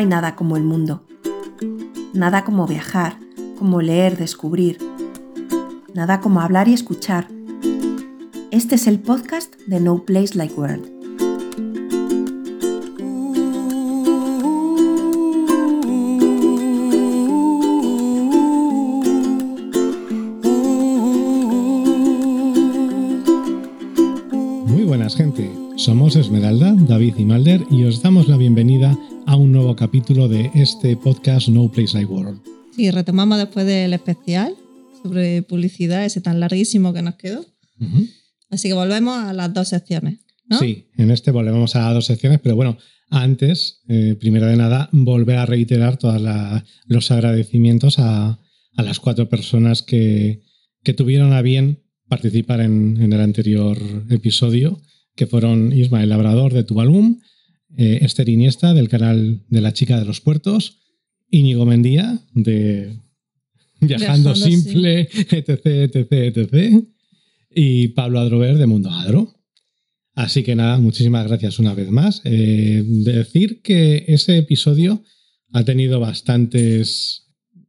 Hay nada como el mundo. Nada como viajar, como leer, descubrir. Nada como hablar y escuchar. Este es el podcast de No Place Like World. Muy buenas gente, somos Esmeralda, David y Malder y os damos la bienvenida un nuevo capítulo de este podcast No Place Like World. Sí, retomamos después del especial sobre publicidad, ese tan larguísimo que nos quedó. Ujú. Así que volvemos a las dos secciones. ¿no? Sí, en este volvemos a dos secciones, pero bueno, antes, eh, primero de nada, volver a reiterar todos los agradecimientos a, a las cuatro personas que, que tuvieron a bien participar en, en el anterior episodio, que fueron Ismael Labrador de Tubalum, eh, Esther Iniesta del canal de la chica de los puertos, Íñigo Mendía de Viajando, Viajando Simple, etc, etc, etc, y Pablo Adrover de Mundo Adro. Así que nada, muchísimas gracias una vez más. Eh, decir que ese episodio ha tenido bastantes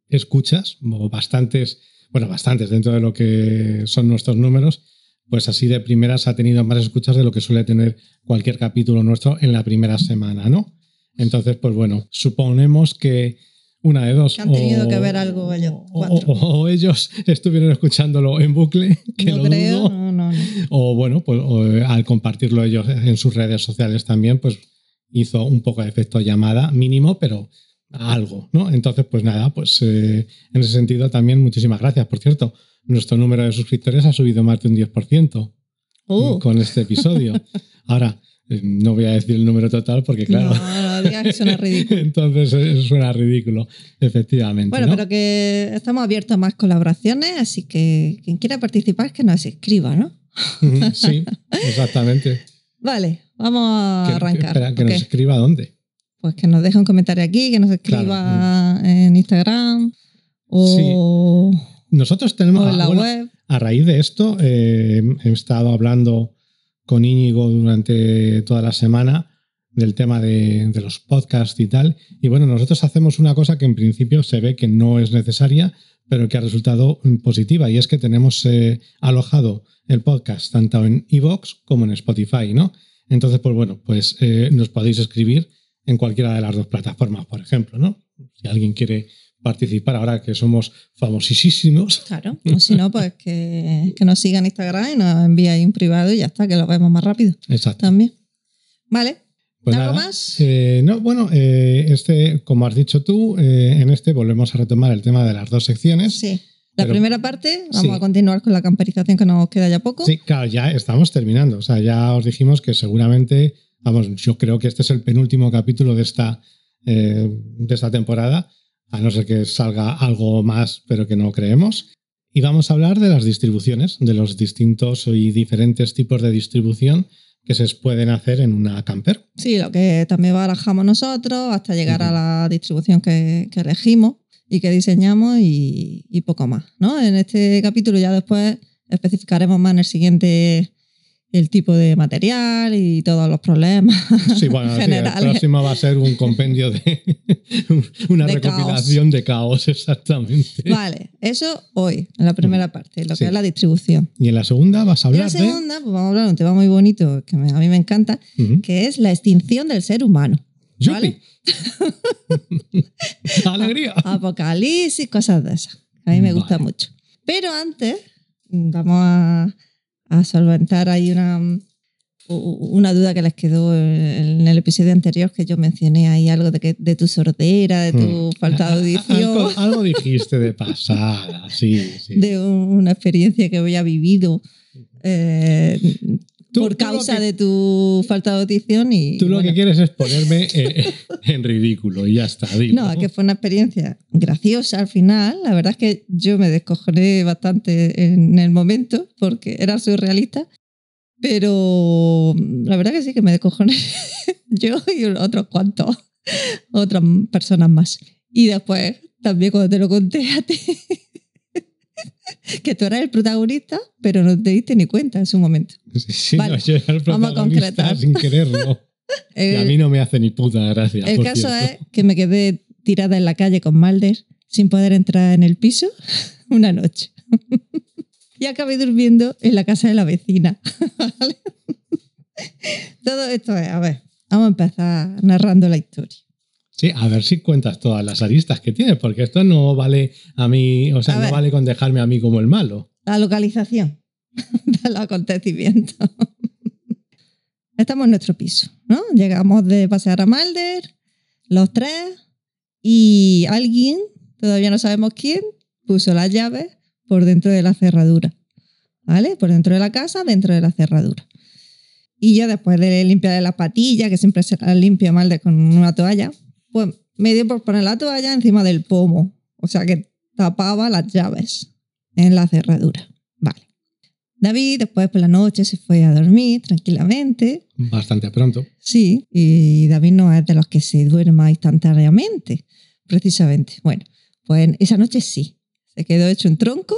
escuchas, o bastantes, bueno, bastantes dentro de lo que son nuestros números, pues así de primeras ha tenido más escuchas de lo que suele tener cualquier capítulo nuestro en la primera semana, ¿no? Entonces, pues bueno, suponemos que una de dos. Que han tenido o- que ver algo ellos, o- cuatro. O, o ellos estuvieron escuchándolo en bucle, que no lo creo, dudo. no, no, no. O bueno, pues eh, al compartirlo ellos en sus redes sociales también, pues hizo un poco de efecto llamada, mínimo, pero algo, ¿no? Entonces, pues nada, pues eh, en ese sentido también muchísimas gracias. Por cierto, nuestro número de suscriptores ha subido más de un 10% Uh, con este episodio. Ahora, eh, no voy a decir el número total porque, claro, No, no digas que suena ridículo. entonces eh, suena ridículo, efectivamente. Bueno, ¿no? pero que estamos abiertos a más colaboraciones, así que quien quiera participar que nos escriba, ¿no? Sí, exactamente. Vale, vamos a Que- arrancar. espera, que nos escriba dónde. Pues que nos deje un comentario aquí, que nos escriba en Instagram o, Nosotros tenemos. o en la bueno, web. A raíz de esto, eh, he estado hablando con Íñigo durante toda la semana del tema de, los podcasts y tal. Y bueno, nosotros hacemos una cosa que en principio se ve que no es necesaria, pero que ha resultado positiva, y es que tenemos eh, alojado el podcast tanto en iVoox como en Spotify, ¿no? Entonces, pues bueno, pues eh, nos podéis escribir en cualquiera de las dos plataformas, por ejemplo, ¿no? Si alguien quiere participar ahora que somos famosísimos, Claro, o si no, pues que, que nos siga en Instagram y nos envíe ahí un privado y ya está, que lo vemos más rápido exacto. también. Vale, Pues ¿Algo nada, más? eh, no, bueno, eh, este, como has dicho tú, eh, en este volvemos a retomar el tema de las dos secciones. sí. La Pero- primera parte, vamos Sí. a continuar con la camperización que nos queda ya poco. Sí, claro, ya estamos terminando. O sea, ya os dijimos que seguramente, vamos, yo creo que este es el penúltimo capítulo de esta, eh, de esta temporada, a no ser que salga algo más, pero que no creemos. Y vamos a hablar de las distribuciones, de los distintos y diferentes tipos de distribución que se pueden hacer en una camper. Sí, lo que también barajamos nosotros hasta llegar a Ujú. la distribución que, que elegimos y que diseñamos y, y poco más. ¿no? En este capítulo ya después especificaremos más en el siguiente el tipo de material y todos los problemas Sí, bueno, sí, el próximo va a ser un compendio de una De recopilación de caos, exactamente. Vale, eso hoy, en la primera parte, lo Sí. que es la distribución. Y en la segunda vas a Y en la hablar de. segunda, pues vamos a hablar de un tema muy bonito que a mí me encanta, que es la extinción del ser humano. ¿vale? ¡Alegría! Apocalipsis, cosas de esas. A mí me gusta Vale. mucho. Pero antes, vamos a, a solventar ahí una, una duda que les quedó en el episodio anterior, que yo mencioné ahí algo de, que, de tu sordera, de tu Mm. falta de Algo, audición, algo dijiste de pasada, sí, sí. de un- una experiencia que había vivido. eh, Tú- por causa que- de tu falta de audición y Tú lo bueno, que quieres es ponerme eh, en ridículo y ya está. dilo. No, que fue una experiencia graciosa al final. La verdad es que yo me descojoné bastante en el momento porque era surrealista. Pero la verdad que sí que me descojoné yo y otros cuantos, otras personas más. Y después, también cuando te lo conté a ti, que tú eras el protagonista, pero no te diste ni cuenta en su momento. Sí, sí, Vale, no, yo era el vamos a protagonista concretar. sin quererlo. Y a El, mí no me hace ni puta gracia. el por caso cierto. es que me quedé tirada en la calle con Malder sin poder entrar en el piso una noche. y acabé durmiendo en la casa de la vecina. ¿vale? Todo esto es, a ver, vamos a empezar narrando la historia. Sí, a ver si cuentas todas las aristas que tienes, porque esto no vale a mí, o sea, A no ver. vale con dejarme a mí como el malo. La localización del acontecimiento. Estamos en nuestro piso, ¿no? Llegamos de pasear a Malder, los tres, y alguien, todavía no sabemos quién, puso las llaves por dentro de la cerradura. ¿Vale? Por dentro de la casa, dentro de la cerradura. Y yo después de limpiar las patillas, que siempre se limpia Malder con una toalla, pues me dio por poner la toalla encima del pomo. O sea que tapaba las llaves en la cerradura. Vale. David después por la noche se fue a dormir tranquilamente. Bastante pronto. Sí, y David no es de los que se duerma instantáneamente, precisamente. Bueno, pues esa noche sí. Se quedó hecho un tronco,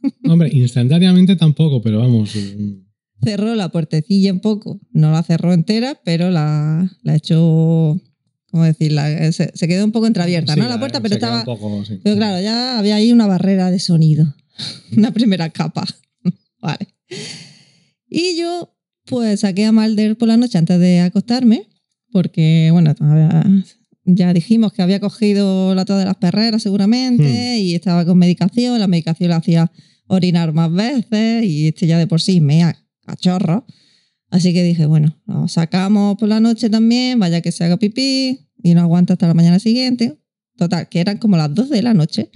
Hombre, instantáneamente tampoco, pero vamos. mm, cerró la puertecilla un poco. No la cerró entera, pero la, la echó, ¿cómo decirla? Se, se quedó un poco entreabierta, sí, ¿no? La puerta, pero estaba... un poco, sí. Pero claro, ya había ahí una barrera de sonido, una primera capa. vale. Y yo, pues saqué a Malder por la noche antes de acostarme, porque, bueno, todavía- ya dijimos que había cogido la toda de las perreras seguramente y estaba con medicación. La medicación le hacía orinar más veces y este ya de por sí mea cachorro. Así que dije, bueno, lo sacamos por la noche también, vaya que se haga pipí y no aguanta hasta la mañana siguiente. Total, que eran como las 2 de la noche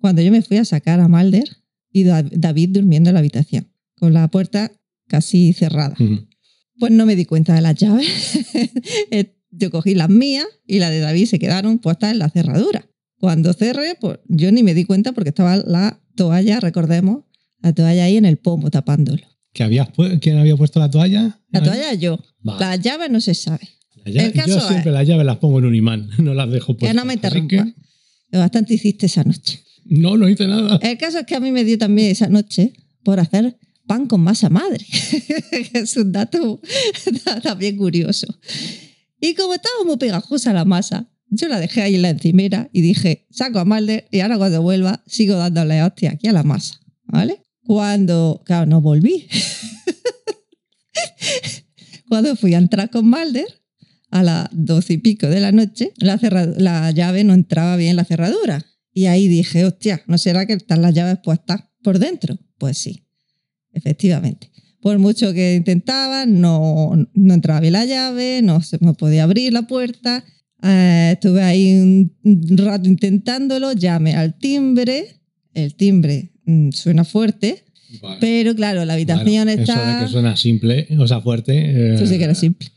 cuando yo me fui a sacar a Malder y Da- David durmiendo en la habitación, con la puerta casi cerrada. Ujú. Pues no me di cuenta de las llaves. Eh, yo cogí las mías y las de David se quedaron puestas en la cerradura. Cuando cerré, pues yo ni me di cuenta porque estaba la toalla, recordemos, la toalla ahí en el pomo tapándolo. ¿Que habías ¿Quién había puesto la toalla? La toalla yo, Vale. las llaves no se sabe. La llave- el caso yo es- siempre las llaves las pongo en un imán, no las dejo puestas. que no me interrumpa. que, Bastante hiciste esa noche. no, no hice nada. El caso es que a mí me dio también esa noche por hacer pan con masa madre. es un dato también curioso. Y como estaba muy pegajosa la masa, yo la dejé ahí en la encimera y dije, saco a Malder y ahora cuando vuelva sigo dándole hostia aquí a la masa. ¿Vale? Cuando, claro, no volví. cuando fui a entrar con Malder, a las doce y pico de la noche, la, la llave no entraba bien en la cerradura. Y ahí dije, hostia, ¿no será que están las llaves puestas por dentro? Pues sí, efectivamente. Por mucho que intentaba, no, no entraba bien la llave, no se me podía abrir la puerta. Eh, estuve ahí un rato intentándolo, llamé al timbre. El timbre mm, suena fuerte, Vale. pero claro, la habitación Bueno, está... Eso de que suena simple, o sea, fuerte. eh, Eso sí que era simple.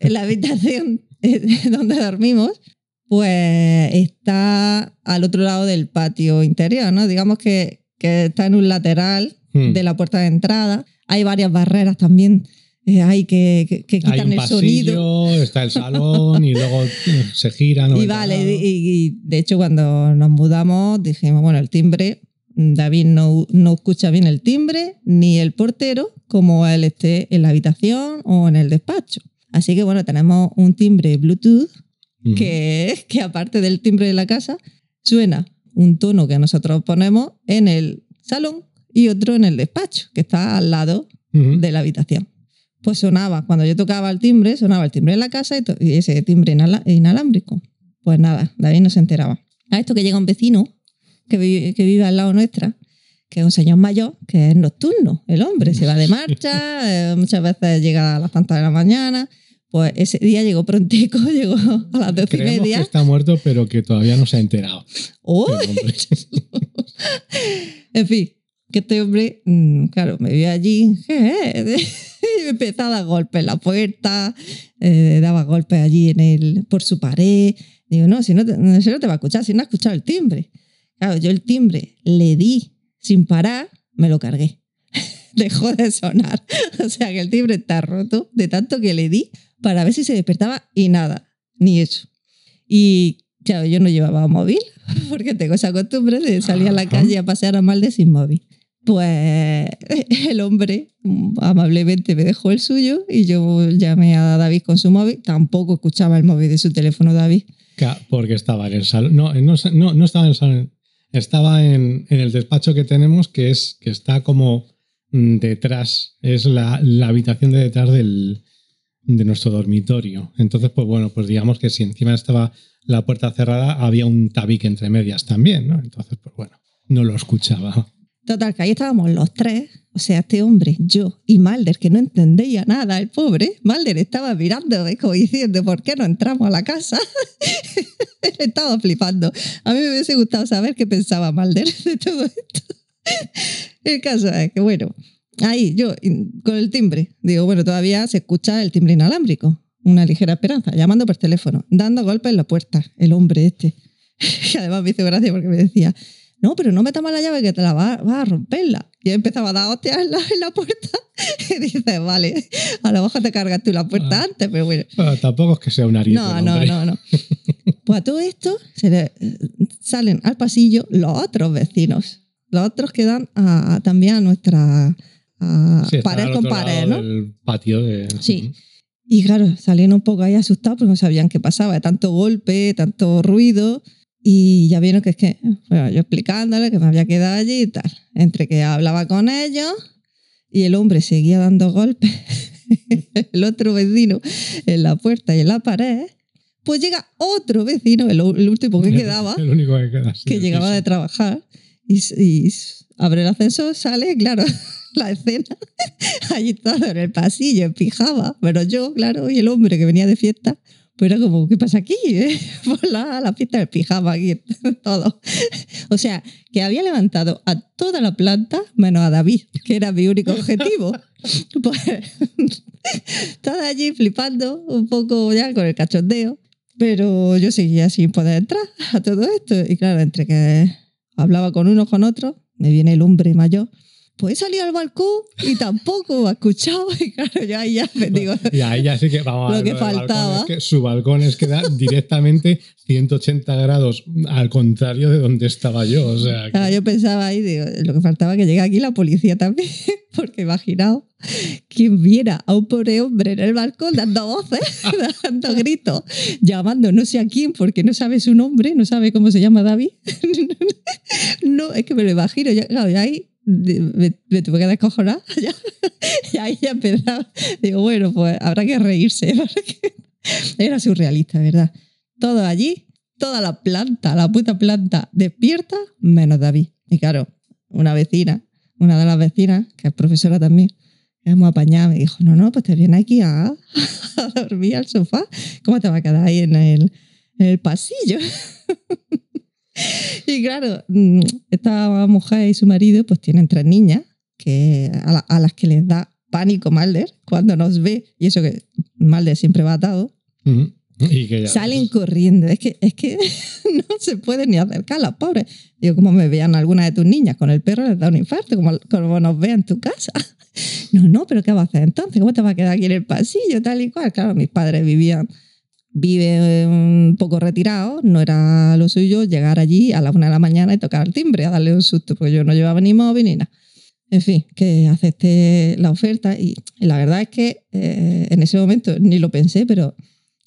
En la habitación eh, donde dormimos, pues está al otro lado del patio interior, ¿no? Digamos que, que está en un lateral hmm. de la puerta de entrada. Hay varias barreras también. eh, hay que, que, que Hay quitan un el pasillo, sonido. está el salón y luego eh, se gira. Y vale, y, y de hecho cuando nos mudamos dijimos, bueno, el timbre, David no, no escucha bien el timbre, ni el portero, como él esté en la habitación o en el despacho. Así que bueno, tenemos un timbre Bluetooth que, que aparte del timbre de la casa, suena un tono que nosotros ponemos en el salón y otro en el despacho, que está al lado de la habitación. Pues sonaba, cuando yo tocaba el timbre, sonaba el timbre en la casa y, ese timbre inala- inalámbrico. Pues nada, David no se enteraba. A esto que llega un vecino que vive, que vive al lado nuestra, que es un señor mayor, que es nocturno, el hombre, se va de marcha, eh, muchas veces llega a las tantas de la mañana. Pues ese día llegó prontico, llegó a las doce y media. que está muerto, pero que todavía no se ha enterado. ¡Oh! En fin, que este hombre, mm, claro, me vio allí, empezó a dar golpes en la puerta, eh, daba golpes allí en el, por su pared. Digo, no, si no, te, si no te va a escuchar, si no ha escuchado el timbre. Claro, yo el timbre le di sin parar, me lo cargué. Dejó de sonar. O sea que el timbre está roto de tanto que le di para ver si se despertaba y nada, ni eso. Y claro, yo no llevaba móvil porque tengo esa costumbre de salir a la calle a pasear a Malde sin móvil. Pues el hombre amablemente me dejó el suyo y yo llamé a David con su móvil. Tampoco escuchaba el móvil de su teléfono David. Porque estaba en el salón. No, no, no, no estaba en el salón. Estaba en, en, el despacho que tenemos, que es que está como mm, detrás. Es la, la habitación de detrás del, de nuestro dormitorio. Entonces, pues bueno, pues digamos que si encima estaba la puerta cerrada, había un tabique entre medias también, ¿no? Entonces, pues bueno, no lo escuchaba. Total, que ahí estábamos los tres, o sea, este hombre, yo y Malder, que no entendía nada, el pobre. Malder estaba mirándome como diciendo, ¿por qué no entramos a la casa? estaba flipando. A mí me hubiese gustado saber qué pensaba Malder de todo esto. el caso es que, bueno, ahí yo con el timbre, digo, bueno, todavía se escucha el timbre inalámbrico. Una ligera esperanza, llamando por teléfono, dando golpes en la puerta, el hombre este. Y además me hizo gracia porque me decía, no, pero no metas más la llave que te la vas va a romperla. Y empezaba a dar hostias en la, en la puerta y dices, vale, a lo mejor te cargas tú la puerta ah. antes, pero bueno. tampoco es que sea un ariete. No, no, no, no. Pues a todo esto se le, salen al pasillo los otros vecinos, los otros que dan a, también a nuestra pared con pared, ¿no? El patio de... Sí. Y claro, salían un poco ahí asustados porque no sabían qué pasaba, de tanto golpe, tanto ruido. Y ya vieron que es que, bueno, yo explicándole que me había quedado allí y tal. Entre que hablaba con ellos y el hombre seguía dando golpes, el otro vecino en la puerta y en la pared, pues llega otro vecino, el, último que quedaba, el único que, queda, que llegaba de trabajar y, y abre el ascensor, sale, claro, la escena, allí todo en el pasillo, en pijama, pero yo, claro, y el hombre que venía de fiesta, era como, ¿qué pasa aquí? Eh? La, la fiesta del pijama aquí, todo. O sea, que había levantado a toda la planta, menos a David, que era mi único objetivo. Pues, estaba allí flipando un poco ya con el cachondeo, pero yo seguía sin poder entrar a todo esto. Y claro, entre que hablaba con uno con otro, me viene el hombre mayor he salido al balcón y tampoco ha escuchado. Y claro, yo ahí ya me digo. Y ahí ya sí que vamos lo que faltaba. que su balcón es que da directamente 180 grados al contrario de donde estaba yo. O sea, yo pensaba ahí, digo, lo que faltaba que llegue aquí la policía también, porque imaginaos quien viera a un pobre hombre en el balcón dando voces, dando gritos, llamando no sé a quién porque no sabe su nombre, no sabe cómo se llama David. no, es que me lo imagino. Ya, claro, y ahí me, me, tuve que descojonar y ahí ya empezaba. Digo, bueno, pues habrá que reírse. Era surrealista, ¿verdad? Todo allí, toda la planta, la puta planta despierta, menos David. Y claro, una vecina, una de las vecinas, que es profesora también, hemos apañado, me dijo, no, no, pues te viene aquí a, a dormir al sofá. ¿Cómo te va a quedar ahí en el, en el pasillo? y claro, mm, esta mujer y su marido pues tienen tres niñas que, a, las que les da pánico Malder cuando nos ve, y eso que Malder siempre va atado, salen corriendo. Es que, es que no se pueden ni acercar las pobres. Digo, como me vean alguna de tus niñas con el perro, les da un infarto, como, como nos vean en tu casa. No, no, pero ¿qué vas a hacer entonces? ¿Cómo te vas a quedar aquí en el pasillo, tal y cual? Claro, mis padres vivían vive un poco retirado, no era lo suyo llegar allí a las una de la mañana y tocar el timbre, a darle un susto, porque yo no llevaba ni móvil ni nada. En fin, que acepté la oferta y, la verdad es que eh, en ese momento ni lo pensé, pero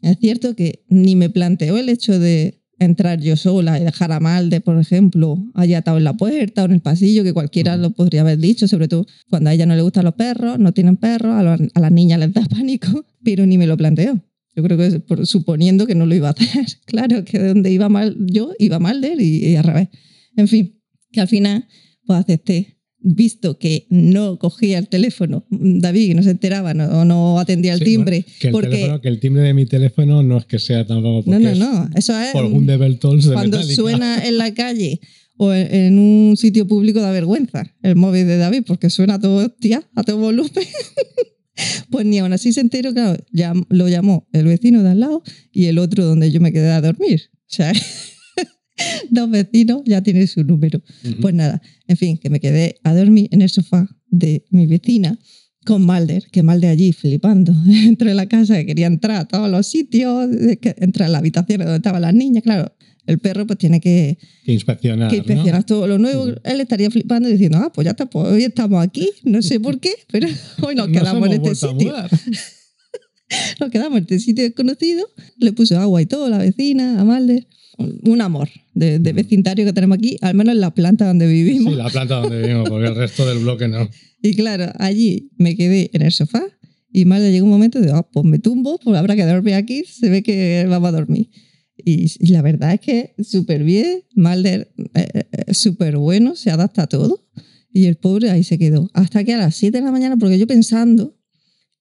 es cierto que ni me planteó el hecho de entrar yo sola y dejar a Malde, por ejemplo, allá atado en la puerta o en el pasillo, que cualquiera lo podría haber dicho, sobre todo cuando a ella no le gustan los perros, no tienen perros, a, a las niñas les da pánico, pero ni me lo planteó. Yo creo que por, suponiendo que no lo iba a hacer. Claro, que donde iba mal yo, iba mal de él y, y al revés. En fin, que al final pues acepté visto que no cogía el teléfono, David, no se enteraba o no, atendía el timbre. que, el porque... que el timbre de mi teléfono no es que sea tampoco. No, no, no. Eso es. Por un de Cuando suena en la calle o en un sitio público da vergüenza el móvil de David, porque suena todo hostia, a todo volumen. Pues ni aún así se enteró, claro, ya lo llamó el vecino de al lado y el otro donde yo me quedé a dormir. O sea, dos vecinos ya tienen su número. Pues nada, en fin, que me quedé a dormir en el sofá de mi vecina con Malder, que Malder allí flipando dentro de la casa, que quería entrar a todos los sitios, de que- entrar a la habitación donde estaban las niñas, claro. El perro pues tiene que, Que inspeccionar. que ¿no? inspeccionar todo lo nuevo. Él estaría flipando y diciendo, ah, pues ya está, pues hoy estamos aquí, no sé por qué, pero hoy nos Nos quedamos en este sitio. Nos quedamos en este sitio desconocido. Le puso agua y todo, la vecina, a Malder. Un amor de, de vecindario que tenemos aquí, al menos en la planta donde vivimos. Sí, la planta donde vivimos, porque el resto del bloque no. Y claro, allí me quedé en el sofá y Malder llegó un momento de, ah, pues me tumbo, pues habrá que dormir aquí, se ve que vamos a dormir. Y, y la verdad es que súper bien, Malder eh, eh, súper bueno, se adapta a todo. Y el pobre ahí se quedó. Hasta que a las 7 de la mañana, porque yo pensando,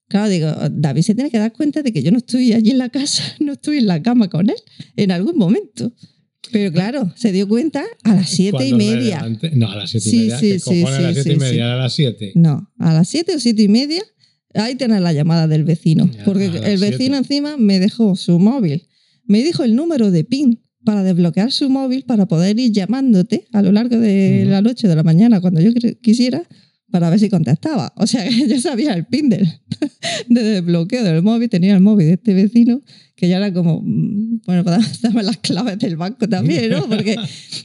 claro, digo, David se tiene que dar cuenta de que yo no estoy allí en la casa, no estoy en la cama con él en algún momento. Pero claro, se dio cuenta a las siete y Cuando media. levanté- No, a las siete Sí, y media. sí, ¿Qué sí, a las sí, siete y media? a las siete. No, a las 7 o siete y media, ahí tenés la llamada del vecino. Ya, porque el vecino siete. encima me dejó su móvil. Me dijo el número de PIN para desbloquear su móvil para poder ir llamándote a lo largo de la noche, de la mañana, cuando yo quisiera, para ver si contestaba. O sea, que yo sabía el PIN del, de desbloqueo del móvil, tenía el móvil de este vecino, que ya era como, mm, bueno, para darme las claves del banco también, ¿no? Porque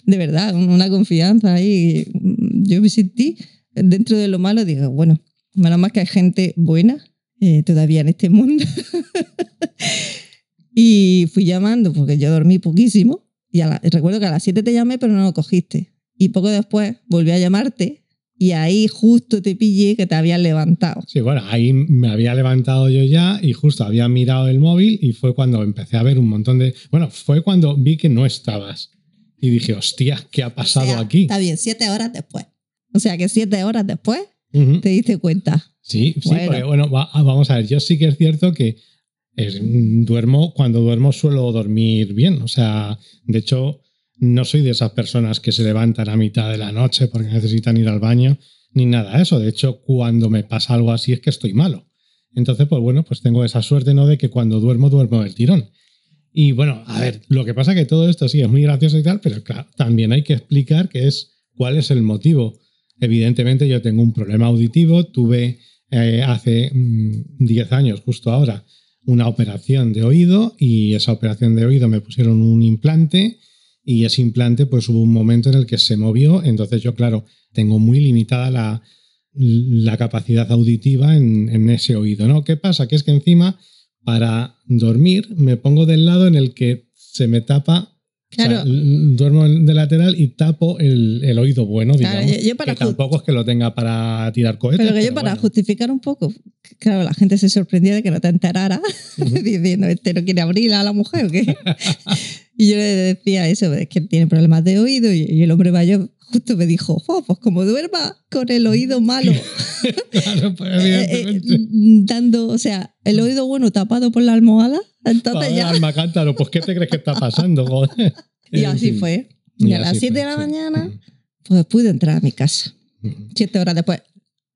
de verdad, una confianza ahí. mm, Yo me sentí dentro de lo malo, digo, bueno, menos mal que hay gente buena eh, todavía en este mundo. Y fui llamando porque yo dormí poquísimo. Y a la- recuerdo que a las 7 te llamé, pero no lo cogiste. Y poco después volví a llamarte y ahí justo te pillé que te habías levantado. Sí, bueno, ahí me había levantado yo ya y justo había mirado el móvil y fue cuando empecé a ver un montón de... Bueno, fue cuando vi que no estabas. Y dije, hostia, ¿qué ha pasado O sea, aquí? Está bien, 7 horas después. O sea que 7 horas después Ujú. te diste cuenta. Sí, sí, Bueno. porque bueno, va- ah, vamos a ver, yo sí que es cierto que es- mm, duermo, cuando duermo suelo dormir bien, o sea, de hecho no soy de esas personas que se levantan a mitad de la noche porque necesitan ir al baño, ni nada de eso, de hecho cuando me pasa algo así es que estoy malo. Entonces, pues bueno, pues tengo esa suerte, ¿no? De que cuando duermo, duermo del tirón. Y bueno, a ver, lo que pasa que todo esto sí es muy gracioso y tal, pero claro, también hay que explicar que es cuál es el motivo. Evidentemente yo tengo un problema auditivo, tuve eh, hace mm, 10 años, justo ahora, una operación de oído y esa operación de oído me pusieron un implante y ese implante pues hubo un momento en el que se movió, entonces yo claro, tengo muy limitada la, la capacidad auditiva en, en ese oído, ¿no? ¿Qué pasa? Que es que encima para dormir me pongo del lado en el que se me tapa Claro. o sea, duermo de lateral y tapo el, el oído bueno, Claro, digamos. yo- yo para que tampoco es que lo tenga para tirar cohetes. Pero que yo para bueno. justificar un poco, claro, la gente se sorprendía de que no te enterara diciendo, ¿este no quiere abrir a la mujer o qué? y yo le decía eso, es que tiene problemas de oído y, el hombre mayor justo me dijo, "Jo, pues como duerma con el oído malo, Claro, pues, eh, eh, evidentemente. dando, o sea, el oído bueno tapado por la almohada, entonces Joder, ya... alma cántaro, pues ¿qué te crees que está pasando? Joder. Y así fue. Y, Y a las así 7 fue, de la sí. mañana, pues pude entrar a mi casa. Ujú. Siete horas después.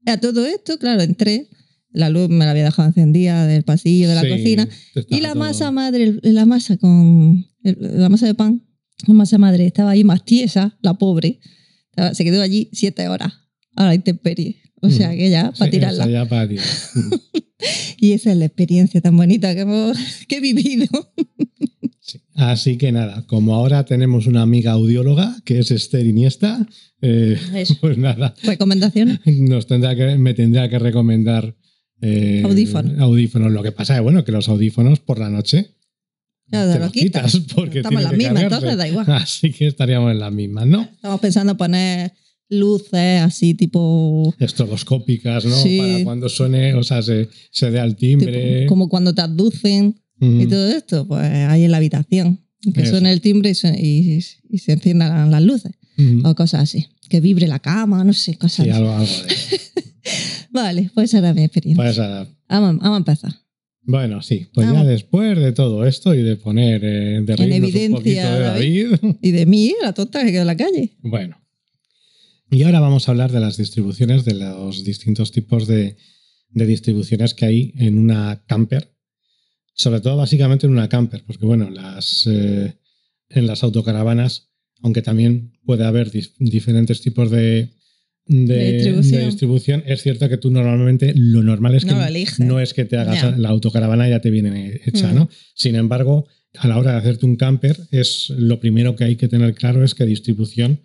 A todo esto, claro, entré. La luz me la había dejado encendida del pasillo de la Sí, cocina. Y la todo- masa madre, la masa con. La masa de pan con masa madre estaba ahí más tiesa, la pobre. Se quedó allí siete horas a la intemperie. O sea Mm. que ya, para Sí, tirarla. ya para tirar. Y esa es la experiencia tan bonita que, hemos, que he vivido. Sí. Así que nada, como ahora tenemos una amiga audióloga que es Esther Iniesta, eh, pues nada, Recomendaciones. nos tendrá que, me tendrá que recomendar eh, Audífonos. audífonos. Lo que pasa es bueno, que los audífonos por la noche Ya te lo los quitas. quitas porque Estamos en las mismas, entonces da igual. Así que estaríamos en las mismas, ¿no? Estamos pensando poner luces así tipo Estroboscópicas, ¿no? Sí. Para cuando suene, o sea, se, se dé al timbre. tipo- como cuando te abducen Ujú. y todo esto, pues ahí en la habitación. Que Eso. suene el timbre y, suene- y- y se enciendan las luces Ujú. o cosas así. Que vibre la cama, no sé, cosas Sí, así. algo, algo de. Vale, pues era mi experiencia. Pues, ah, Vamos, vamos a empezar. bueno, sí, pues Vamos. ya después de todo esto y de poner, eh, de un evidencia, poquito de David. David, Y de mí, la tonta que quedó en la calle. Bueno. Y ahora vamos a hablar de las distribuciones, de los distintos tipos de, de distribuciones que hay en una camper. Sobre todo, básicamente, en una camper, porque bueno, las, eh, en las autocaravanas, aunque también puede haber diferentes tipos de, de, De distribución. de distribución, es cierto que tú normalmente lo normal es que No es que te hagas la autocaravana ya te viene hecha, Mm. ¿no? Sin embargo, a la hora de hacerte un camper, es lo primero que hay que tener claro es que distribución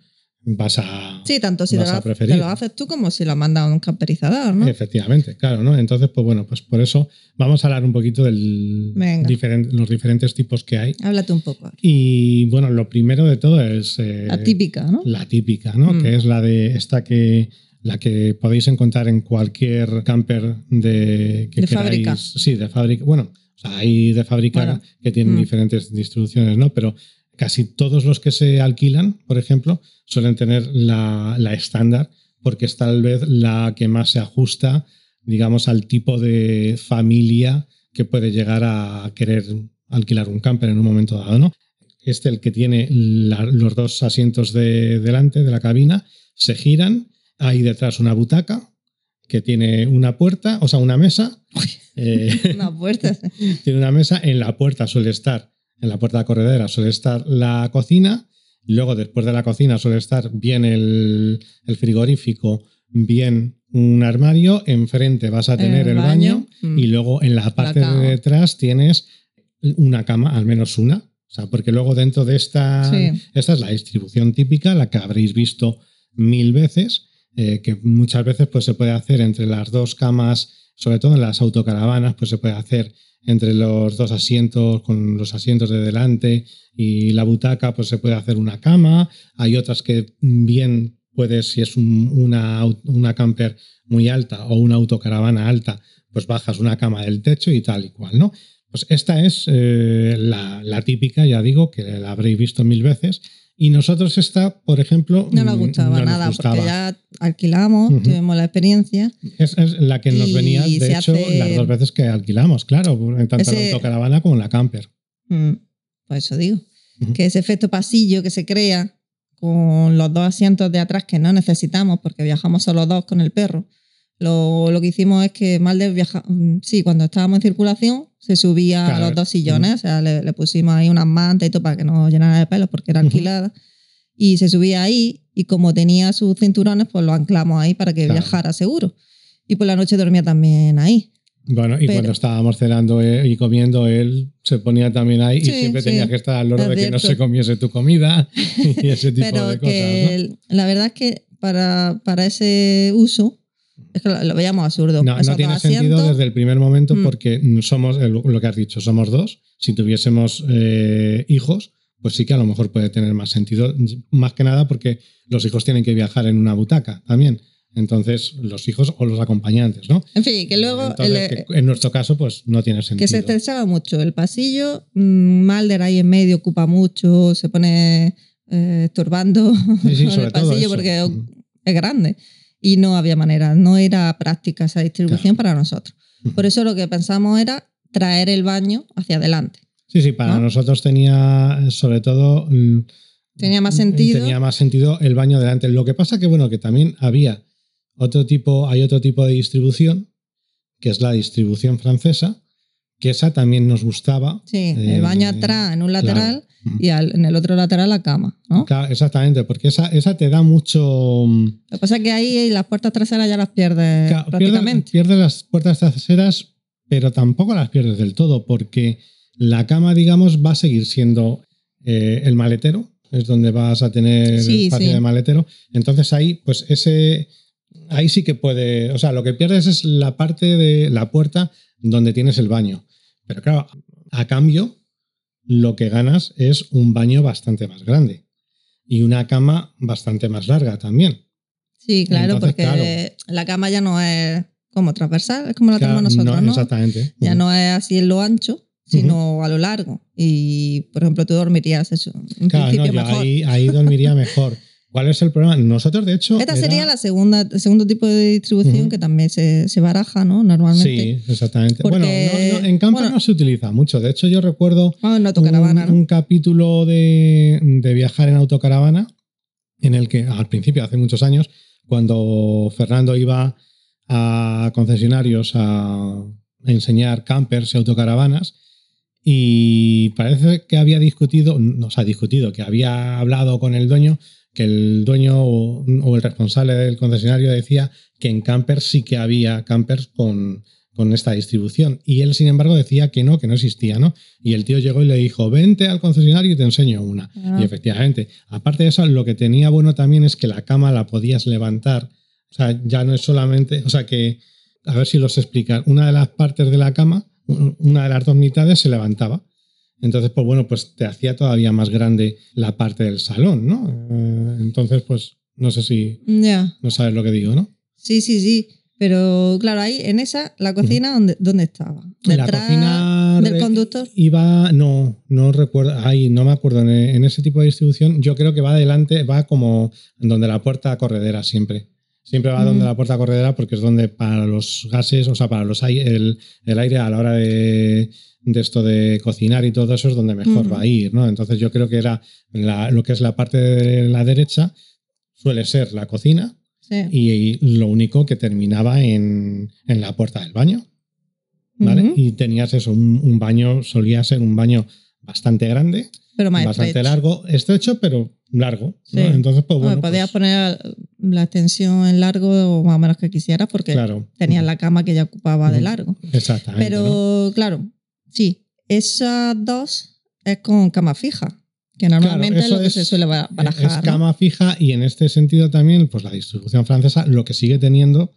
vas a Sí, tanto si te lo, te haces tú como si lo manda un camperizador, ¿no? Efectivamente, claro, ¿no? Entonces, pues bueno, pues por eso vamos a hablar un poquito de los diferentes tipos que hay. Háblate un poco. Y bueno, lo primero de todo es eh, La típica, ¿no? la típica, ¿no? Mm. Que es la de esta que la que podéis encontrar en cualquier camper de que De queráis- fábrica. Sí, de fábrica. Bueno, o sea, hay de fábrica Bueno. que tienen Mm. diferentes distribuciones, ¿no? Pero casi todos los que se alquilan, por ejemplo, suelen tener la, la estándar, porque es tal vez la que más se ajusta, digamos, al tipo de familia que puede llegar a querer alquilar un camper en un momento dado, ¿no? Este, el que tiene la- los dos asientos de delante de la cabina, se giran, hay detrás una butaca que tiene una puerta, o sea, una mesa. eh, Una puerta. tiene una mesa, en la puerta suele estar, en la puerta corredera suele estar la cocina, luego después de la cocina suele estar bien el, el frigorífico, bien un armario, enfrente vas a tener el, baño, Mm. y luego en la parte de detrás tienes una cama, al menos una. O sea, porque luego dentro de esta, Sí. esta es la distribución típica, la que habréis visto mil veces, eh, que muchas veces pues, se puede hacer entre las dos camas, sobre todo en las autocaravanas, pues se puede hacer entre los dos asientos, con los asientos de delante y la butaca, pues se puede hacer una cama. Hay otras que bien puedes, si es un- una, una camper muy alta o una autocaravana alta, pues bajas una cama del techo y tal y cual, ¿no? Pues esta es eh, la, la típica, ya digo, que la habréis visto mil veces. Y nosotros esta, por ejemplo, No nos gustaba no nos nada gustaba. porque ya alquilamos, Ujú. tuvimos la experiencia. Es, es la que nos venía, de hecho, hace- las dos veces que alquilamos, claro, tanto en la Ese- autocaravana como en la camper. Mm, Pues eso digo. Ujú. Que ese efecto pasillo que se crea con los dos asientos de atrás que no necesitamos porque viajamos solo dos con el perro. Lo, lo que hicimos es que Malder viaja, mm, sí, cuando estábamos en circulación se subía Claro. a los dos sillones, o sea, le, le pusimos ahí unas mantas y todo para que no llenara de pelos porque era alquilada. Y se subía ahí y como tenía sus cinturones, pues lo anclamos ahí para que Claro. viajara seguro. Y por la noche dormía también ahí. Bueno, y Pero- cuando estábamos cenando eh, y comiendo, él se ponía también ahí Sí, y siempre sí. tenía que estar al loro Es de que no se comiese tu comida y ese tipo Pero de cosas. que la verdad es que para, para ese uso es que lo, lo veíamos absurdo. ¿no? No, tiene sentido desde el primer momento Mm. porque somos, lo que has dicho, somos dos. Si tuviésemos eh, hijos, pues sí que a lo mejor puede tener más sentido. Más que nada porque los hijos tienen que viajar en una butaca también. Entonces, los hijos o los acompañantes, ¿no? En fin, que luego Entonces, el- que en nuestro caso, pues no tiene sentido. que se estrechaba mucho. El pasillo, mm, Malder ahí en medio ocupa mucho, se pone eh, estorbando Sí, sí, en sobre el todo pasillo eso. porque Mm. es grande. Y no había manera, no era práctica esa distribución para nosotros. Por eso lo que pensamos era traer el baño hacia adelante. Sí, sí, para ¿no? nosotros tenía, eh, sobre todo, mm, Tenía más sentido. Tenía más sentido el baño delante. Lo que pasa que, bueno, que también había otro tipo, hay otro tipo de distribución, que es la distribución francesa, que esa también nos gustaba. Sí, Eh, el baño atrás en un lateral claro. Y al- en el otro lateral la cama, ¿no? Claro, exactamente, porque esa, esa te da mucho... mm, Lo que pasa es que ahí las puertas traseras ya las pierdes claro, prácticamente. Pierdes, pierdes las puertas traseras, pero tampoco las pierdes del todo, porque la cama, digamos, va a seguir siendo eh, el maletero, es donde vas a tener Sí, espacio sí. de maletero. Entonces ahí, pues ese, ahí sí que puede, o sea, lo que pierdes es la parte de la puerta donde tienes el baño. Pero claro, a cambio, lo que ganas es un baño bastante más grande y una cama bastante más larga también. Sí, claro, Entonces, porque claro. la cama ya no es como transversal, es como la tenemos nosotros, ¿no? Exactamente. Ya no es así en lo ancho, sino a lo largo. Y, por ejemplo, tú dormirías eso, en Claro, no, principio yo mejor. ahí, ahí dormiría mejor. ¿Cuál es el problema? Nosotros, de hecho. Esta era- sería la segunda, el segundo tipo de distribución que también se, se baraja, ¿no? Normalmente. Sí, exactamente. Porque- bueno, no- no, en campo bueno. no se utiliza mucho. De hecho, yo recuerdo en autocaravana, un capítulo de, de viajar en autocaravana en el que, al principio, hace muchos años, cuando Fernando iba a concesionarios a enseñar campers y autocaravanas, y parece que había discutido, no se ha discutido, que había hablado con el dueño que el dueño o, o el responsable del concesionario decía que en campers sí que había campers con, con esta distribución. Y él, sin embargo, decía que no, que no existía, ¿no? Y el tío llegó y le dijo, vente al concesionario y te enseño una. Ah. Y efectivamente, aparte de eso, lo que tenía bueno también es que la cama la podías levantar. O sea, ya no es solamente, o sea que, a ver si los explicar, una de las partes de la cama, una de las dos mitades se levantaba. Entonces, pues bueno, pues te hacía todavía más grande la parte del salón, ¿no? Eh, Entonces, pues no sé si no sabes lo que digo, ¿no? Sí, sí, sí. Pero claro, ahí en esa, la cocina, ¿dónde, dónde estaba? la cocina del conductor. iba no no recuerdo ay no me acuerdo en, en ese tipo de distribución yo creo que va adelante va como donde la puerta corredera siempre siempre va Mm. donde la puerta corredera porque es donde para los gases o sea para los el, el aire a la hora de, de esto de cocinar y todo eso es donde mejor va a ir no entonces yo creo que era la- lo que es la parte de la derecha suele ser la cocina Sí. y, lo único que terminaba en, en la puerta del baño ¿vale? Y tenías eso, un, un baño, solía ser un baño bastante grande, Pero más bastante estrecho. largo, estrecho, pero largo. Entonces, pues bueno. podías pues, poner la extensión en largo o más o menos que quisieras porque claro. tenías la cama que ya ocupaba de largo. Exactamente. Pero ¿no? claro, sí, esas dos es con cama fija, que normalmente es eso lo que es- se suele ba- barajar. Es ¿no? cama fija y en este sentido también, pues la distribución francesa lo que sigue teniendo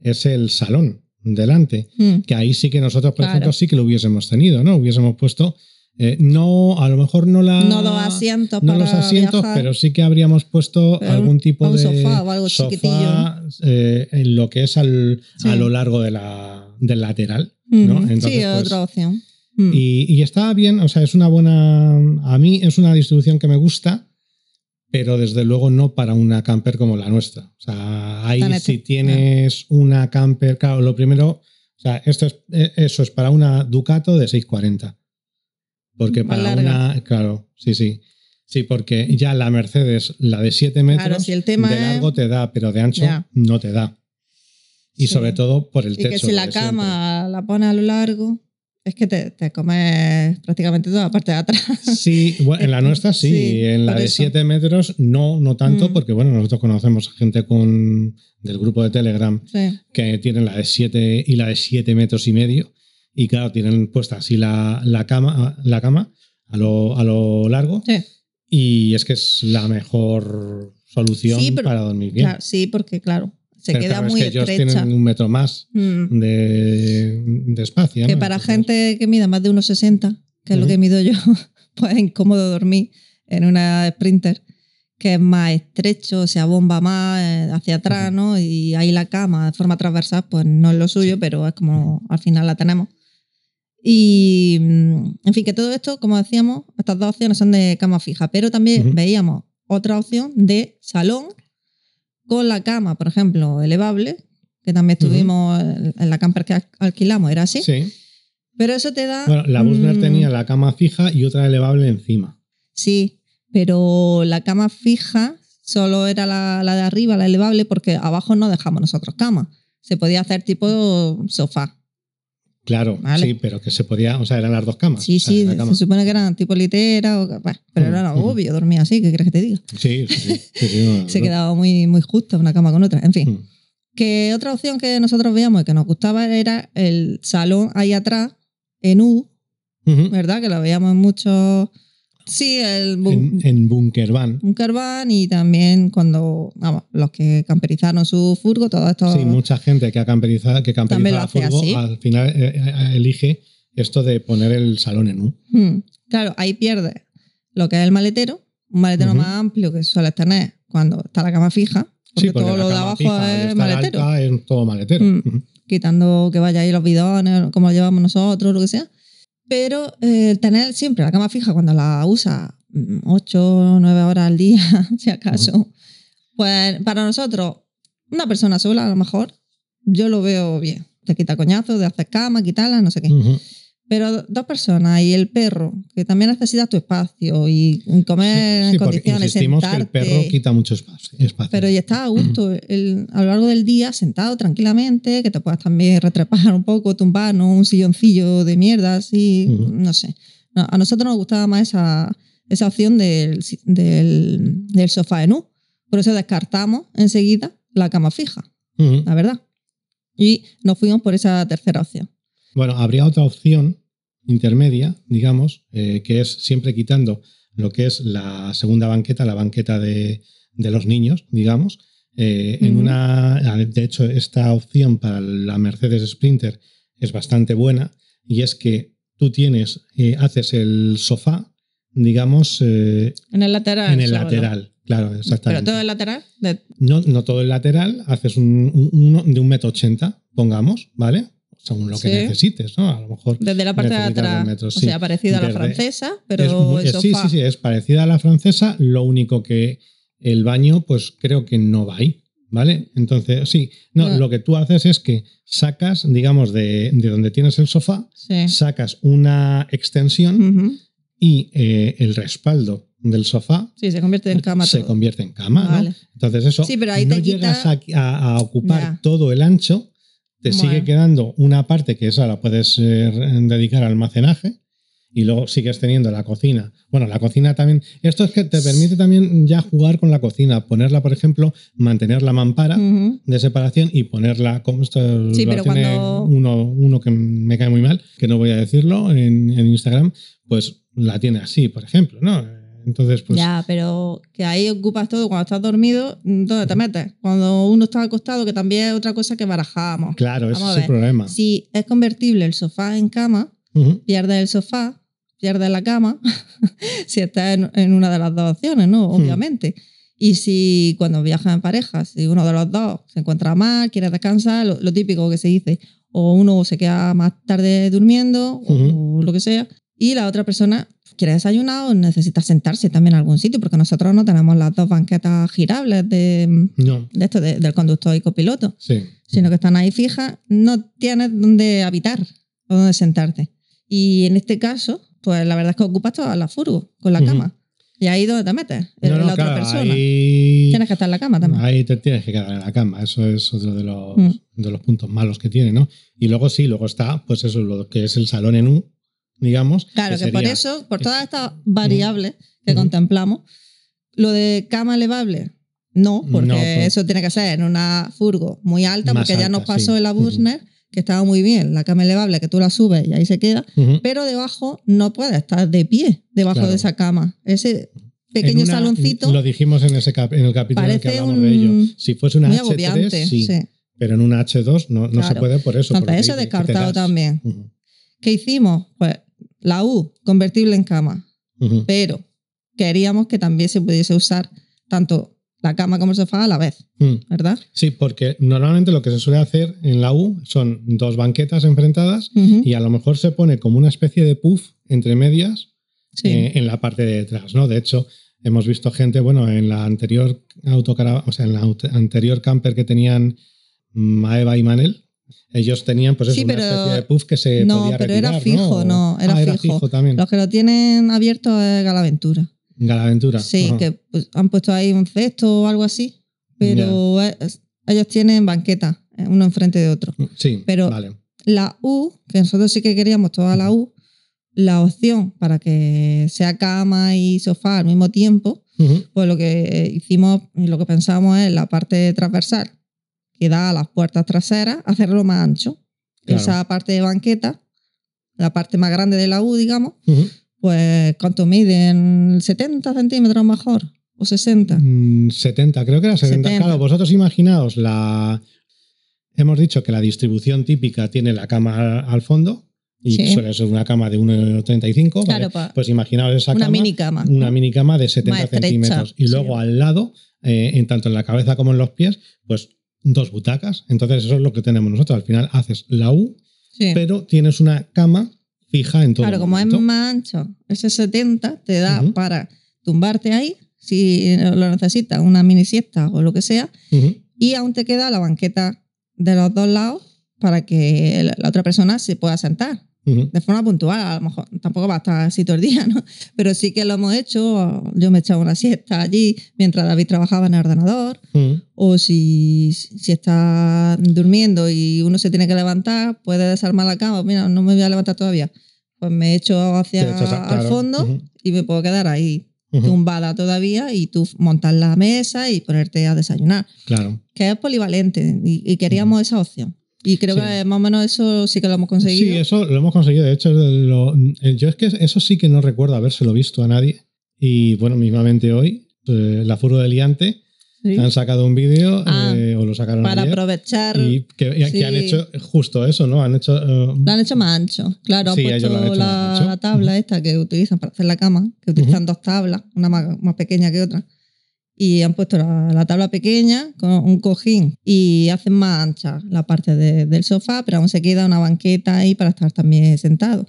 es el salón delante. Mm, Que ahí sí que nosotros, por Claro. ejemplo, sí que lo hubiésemos tenido, ¿no? Hubiésemos puesto, eh, no, a lo mejor no la. No dos asientos no para los asientos, viajar. pero sí que habríamos puesto algún tipo de sofá o algo sofá, chiquitillo. eh, en lo que es al, Sí. a lo largo de la, del lateral. Mm, ¿no? sí, Entonces, es pues, otra opción. Mm. Y, y está bien, o sea, es una buena. A mí es una distribución que me gusta, pero desde luego no para una camper como la nuestra. O sea, ahí si tienes una camper, claro, lo primero, o sea, esto es, eh, eso es para una Ducato de 640. Porque Más para larga. una, claro, sí, sí. Sí, porque ya la Mercedes, la de 7 metros, Claro, si el tema de es- largo te da, pero de ancho Ya. no te da. Y Sí. sobre todo por el Y techo. que si la siempre. cama la pones a lo largo, es que te, te comes prácticamente toda la parte de atrás. Sí, bueno, en la nuestra sí, Sí, en la de eso. 7 metros no, no tanto, Mm. porque bueno, nosotros conocemos gente con, del grupo de Telegram Sí. que tienen la de 7 y la de 7 metros y medio, y claro, tienen puesta así la, la cama, la cama a, lo, a lo largo, Sí. y es que es la mejor solución pero- para dormir bien. Claro, sí, porque claro, se Pero queda claro, es muy ellos estrecha. tienen un metro más Mm. de, de espacio. Que ¿no? para Entonces, gente que mida más de 1,60, que es lo que mido yo, pues es incómodo dormir en una Sprinter, que es más estrecho, se abomba más eh, hacia atrás. ¿no? Y ahí la cama de forma transversal, pues no es lo suyo, pero es como al final la tenemos. Y, mm, en fin, que todo esto, como decíamos, estas dos opciones son de cama fija, pero también veíamos otra opción de salón con la cama, por ejemplo, elevable, que también Ujú. estuvimos en en la camper que al- alquilamos, era así. Sí. Pero eso te da. Bueno, la Busner mm, tenía la cama fija y otra elevable encima. Sí, pero la cama fija solo era la, la de arriba, la elevable, porque abajo no dejamos nosotros cama. Se podía hacer tipo sofá. Claro, Vale. sí, pero que se podía, o sea, eran las dos camas. Sí, sí, se supone que eran tipo litera, o, pero Mm, era ujú. obvio, dormía así, ¿qué crees que te diga? Sí, sí, sí, sí, no, Se quedaba muy, muy justa una cama con otra. En fin, Mm. que otra opción que nosotros veíamos y que nos gustaba era el salón ahí atrás, en U. ¿verdad? Que lo veíamos en muchos. Sí, el. En, en Bunker Van. un caravan y también cuando vamos, los que camperizaron su furgo, todo esto Sí, mucha gente que ha camperizado, que camperiza hace furgo, así. al final eh, eh, elige esto de poner el salón en U. Hmm. claro, ahí pierde lo que es el maletero, un maletero más amplio que sueles tener cuando está la cama fija, porque, Sí, porque todo la lo de abajo fija, es maletero, alta, es todo maletero. Mm. Ujú. quitando que vaya ahí los bidones, como lo llevamos nosotros, lo que sea. Pero eh, tener siempre la cama fija cuando la usa 8 o 9 horas al día, si acaso, pues para nosotros, una persona sola a lo mejor, yo lo veo bien. Te quita coñazo de hacer cama, quitarla, no sé qué. Pero dos personas y el perro, que también necesita tu espacio y comer Sí, en sí, porque condiciones, insistimos que sentarte. el perro quita mucho espacio. Pero ya está a gusto el- a lo largo del día, sentado tranquilamente, que te puedas también retrepar un poco, tumbar, ¿no? Un silloncillo de mierda, así, Ujú. no sé. No, a nosotros nos gustaba más esa, esa opción del, del, del sofá en U, Por eso descartamos enseguida la cama fija, Ujú. la verdad. Y nos fuimos por esa tercera opción. Bueno, habría otra opción intermedia, digamos, eh, que es siempre quitando lo que es la segunda banqueta, la banqueta de, de los niños, digamos. Eh, en una, de hecho, esta opción para la Mercedes Sprinter es bastante buena y es que tú tienes, eh, haces el sofá, digamos, En el lateral. en el solo. lateral. Claro, Pero exactamente. todo el lateral. de- No, no todo el lateral, haces un, un- uno de un metro ochenta, pongamos, ¿vale? Según lo que Sí. necesites, ¿no? A lo mejor. desde la parte de atrás. metros, o sí. sea, parecida a la francesa, es pero es- sí, sofá. sí, sí, es parecida a la francesa, lo único que el baño, pues creo que no va ahí, ¿vale? Entonces, sí, no, No. lo que tú haces es que sacas, digamos, de, de donde tienes el sofá, Sí. sacas una extensión y eh, el respaldo del sofá Sí, se convierte en cama se todo. convierte en cama, ¿no? Vale. Entonces eso, Sí, pero ahí no te quita- llegas a, a- a ocupar Ya. todo el ancho, te Bueno. sigue quedando una parte que esa la puedes eh, dedicar a almacenaje y luego sigues teniendo la cocina. Bueno, la cocina también, esto es que te permite también ya jugar con la cocina, ponerla, por ejemplo, mantener la mampara de separación y ponerla como esto Sí, pero tiene cuando- uno, uno que me cae muy mal, que no voy a decirlo en, en Instagram, pues la tiene así, por ejemplo, ¿no? Entonces, pues ya, pero que ahí ocupas todo cuando estás dormido, ¿dónde te metes? Cuando uno está acostado, que también es otra cosa que barajamos. claro, ese Vamos a es el problema. Si es convertible el sofá en cama, Ujú. pierdes el sofá, pierdes la cama, si estás en, en una de las dos opciones, ¿no? Hmm. Obviamente. Y si cuando viajas en pareja, si uno de los dos se encuentra mal, quiere descansar, lo, lo típico que se dice, o uno se queda más tarde durmiendo, o- Ujú. o lo que sea, y la otra persona quiere desayunar o necesita sentarse también en algún sitio, porque nosotros no tenemos las dos banquetas girables de, No, de esto, de- del conductor y copiloto sí. sino que están ahí fijas, no tienes dónde habitar o dónde sentarte. Y en este caso, pues la verdad es que ocupas toda la furgo con la cama. Y ahí donde te metes, en No, no, la otra claro, persona. Ahí, Tienes que estar en la cama también. ahí te tienes que quedar en la cama. Eso es otro de los, Mm. de los puntos malos que tiene, ¿no? Y luego sí, luego está, pues eso, lo que es el salón en U, digamos. claro, que, por sería- eso, por todas estas variables que Ujú. contemplamos, lo de cama elevable, no, porque No, pues- eso tiene que ser en una furgo muy alta, Más porque ya alta, nos pasó sí. en la Ujú. Burner, que estaba muy bien, la cama elevable, que tú la subes y ahí se queda, pero debajo no puedes estar de pie debajo Claro. de esa cama. Ese pequeño una- saloncito Lo dijimos en ese cap- en el capítulo en el que hablamos un- de ello. Si fuese una muy H3, agobiante. sí, sí. pero en una H2 no, no se Claro. puede por eso. por Entonces, que eso que descartado también. Ujú, ¿Qué hicimos? Pues la U, convertible en cama, pero queríamos que también se pudiese usar tanto la cama como el sofá a la vez, Mm. ¿verdad? Sí, porque normalmente lo que se suele hacer en la U son dos banquetas enfrentadas y a lo mejor se pone como una especie de puff entre medias Sí. eh, en la parte de detrás, ¿no? De hecho, hemos visto gente, bueno, en la anterior autocaravana, o sea, en la anterior camper que tenían Maeva y Manel, ellos tenían pues eso, Sí, una pero- especie de puff que se No, podía pero era retirar, fijo, no, era Ah, era fijo. fijo también. Los que lo tienen abierto es Galaventura. Galaventura. Sí, Ajá. que pues, han puesto ahí un cesto o algo así, pero es- ellos tienen banqueta, eh, uno enfrente de otro. Sí, pero- vale. La U, que nosotros sí que queríamos toda la U, la opción para que sea cama y sofá al mismo tiempo, Ujú. pues lo que hicimos y lo que pensamos es la parte transversal que da a las puertas traseras, hacerlo más ancho. Claro. Esa parte de banqueta, la parte más grande de la U, digamos, Ujú. pues ¿cuánto miden? ¿70 centímetros mejor? ¿O 60? Mm, 70, creo que era 70. 70. Claro, vosotros imaginaos la. Hemos dicho que la distribución típica tiene la cama al fondo y Sí. suele ser una cama de 1,35. ¿vale? Claro, pa- Pues imaginaos esa una cama. mini cama. Una ¿no? mini cama de 70 Más estrecha, centímetros. Y sí. luego al lado, eh, en tanto en la cabeza como en los pies, pues dos butacas. Entonces, eso es lo que tenemos nosotros. Al final haces la U, Sí. pero tienes una cama fija en todo Claro, como es más ancho, ese 70 te da para tumbarte ahí, si lo necesitas, una mini siesta o lo que sea, y aún te queda la banqueta de los dos lados para que la otra persona se pueda sentar De forma puntual. A lo mejor tampoco va a estar así todo el día, ¿no? Pero sí que lo hemos hecho. Yo me he echado una siesta allí mientras David trabajaba en el ordenador, Ujú. o si, si está durmiendo y uno se tiene que levantar, puede desarmar la cama. Mira, no me voy a levantar todavía. Pues me echo hacia Te echas a- al claro. fondo Ujú. y me puedo quedar ahí tumbada todavía y tú montar la mesa y ponerte a desayunar. Claro. Que es polivalente y, y queríamos esa opción. Y creo Sí. que más o menos eso sí que lo hemos conseguido. Sí, eso lo hemos conseguido. De hecho, lo- eh, yo es que eso sí que no recuerdo habérselo visto a nadie. Y bueno, mismamente hoy, eh, la furgo de Liante Sí. han sacado un vídeo Ah, eh, o lo sacaron Para ayer, aprovechar. y que, y que sí. han hecho justo eso, ¿no? Han hecho eh, Lo han hecho más ancho. Claro, han Sí, han puesto más la, la tabla esta que utilizan para hacer la cama, que utilizan dos tablas, una más, más pequeña que otra. Y han puesto la, la tabla pequeña con un cojín y hacen más ancha la parte de- del sofá, pero aún se queda una banqueta ahí para estar también sentado.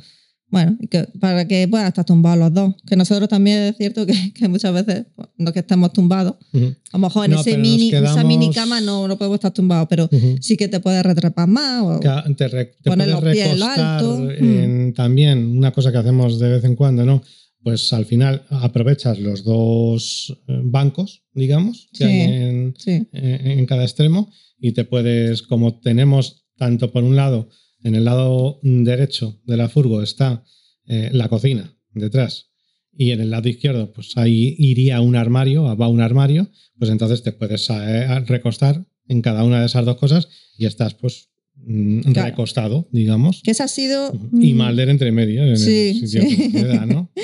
Bueno, que, para que puedan estar tumbados los dos. Que nosotros también es cierto que, que muchas veces, no que estemos tumbados, ujú, a lo mejor en No, ese mini, esa quedamos- mini cama no, no podemos estar tumbados, pero ujú. sí que te puedes retrapar más. O, te, re- te Poner los pies en lo alto. Hmm. en- también una cosa que hacemos de vez en cuando, ¿no? Pues al final aprovechas los dos eh, bancos, digamos, que Sí. hay en, sí. en cada extremo y te puedes, como tenemos tanto por un lado, en el lado derecho de la furgo está eh, la cocina detrás y en el lado izquierdo pues ahí iría un armario, va un armario, pues entonces te puedes eh, recostar en cada una de esas dos cosas y estás pues mm, Claro. recostado, digamos. Que esa ha sido. Y Malder entre medio, en Sí, el sitio sí. que da, ¿no?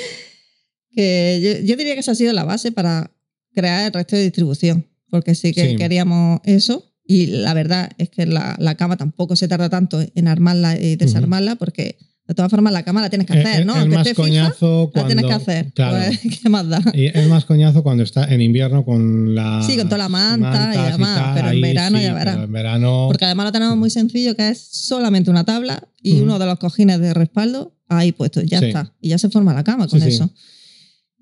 que yo, yo diría que esa ha sido la base para crear el resto de distribución, porque sí que Sí. queríamos eso. Y la verdad es que la, la cama tampoco se tarda tanto en armarla y desarmarla, porque de todas formas la cama la tienes que hacer, Es- ¿no? Aunque más esté fija, coñazo la cuando... tienes que hacer. Claro. Pues, ¿Qué más da? Y es más coñazo cuando está en invierno con la. Sí, con toda la manta y demás, pero en verano ya verás. En verano. Porque además lo tenemos muy sencillo, que es solamente una tabla y Ujú. uno de los cojines de respaldo ahí puesto, ya Sí. está. Y ya se forma la cama con Sí, sí.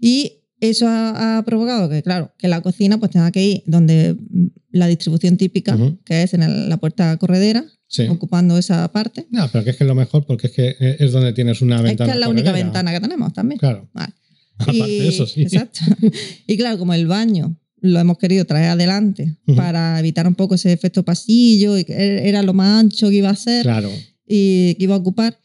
Y eso ha, ha provocado que, claro, que la cocina pues tenga que ir donde mm, la distribución típica, Ujú. que es en el- la puerta corredera, Sí. ocupando esa parte. No, pero que es que es lo mejor porque es que es donde tienes una Es ventana. que es la única corredera. ventana que tenemos también. Claro. Vale. Aparte de eso, sí. Exacto. Y claro, como el baño lo hemos querido traer adelante Ujú. para evitar un poco ese efecto pasillo y que e-, era lo más ancho que iba a ser Claro. y que iba a ocupar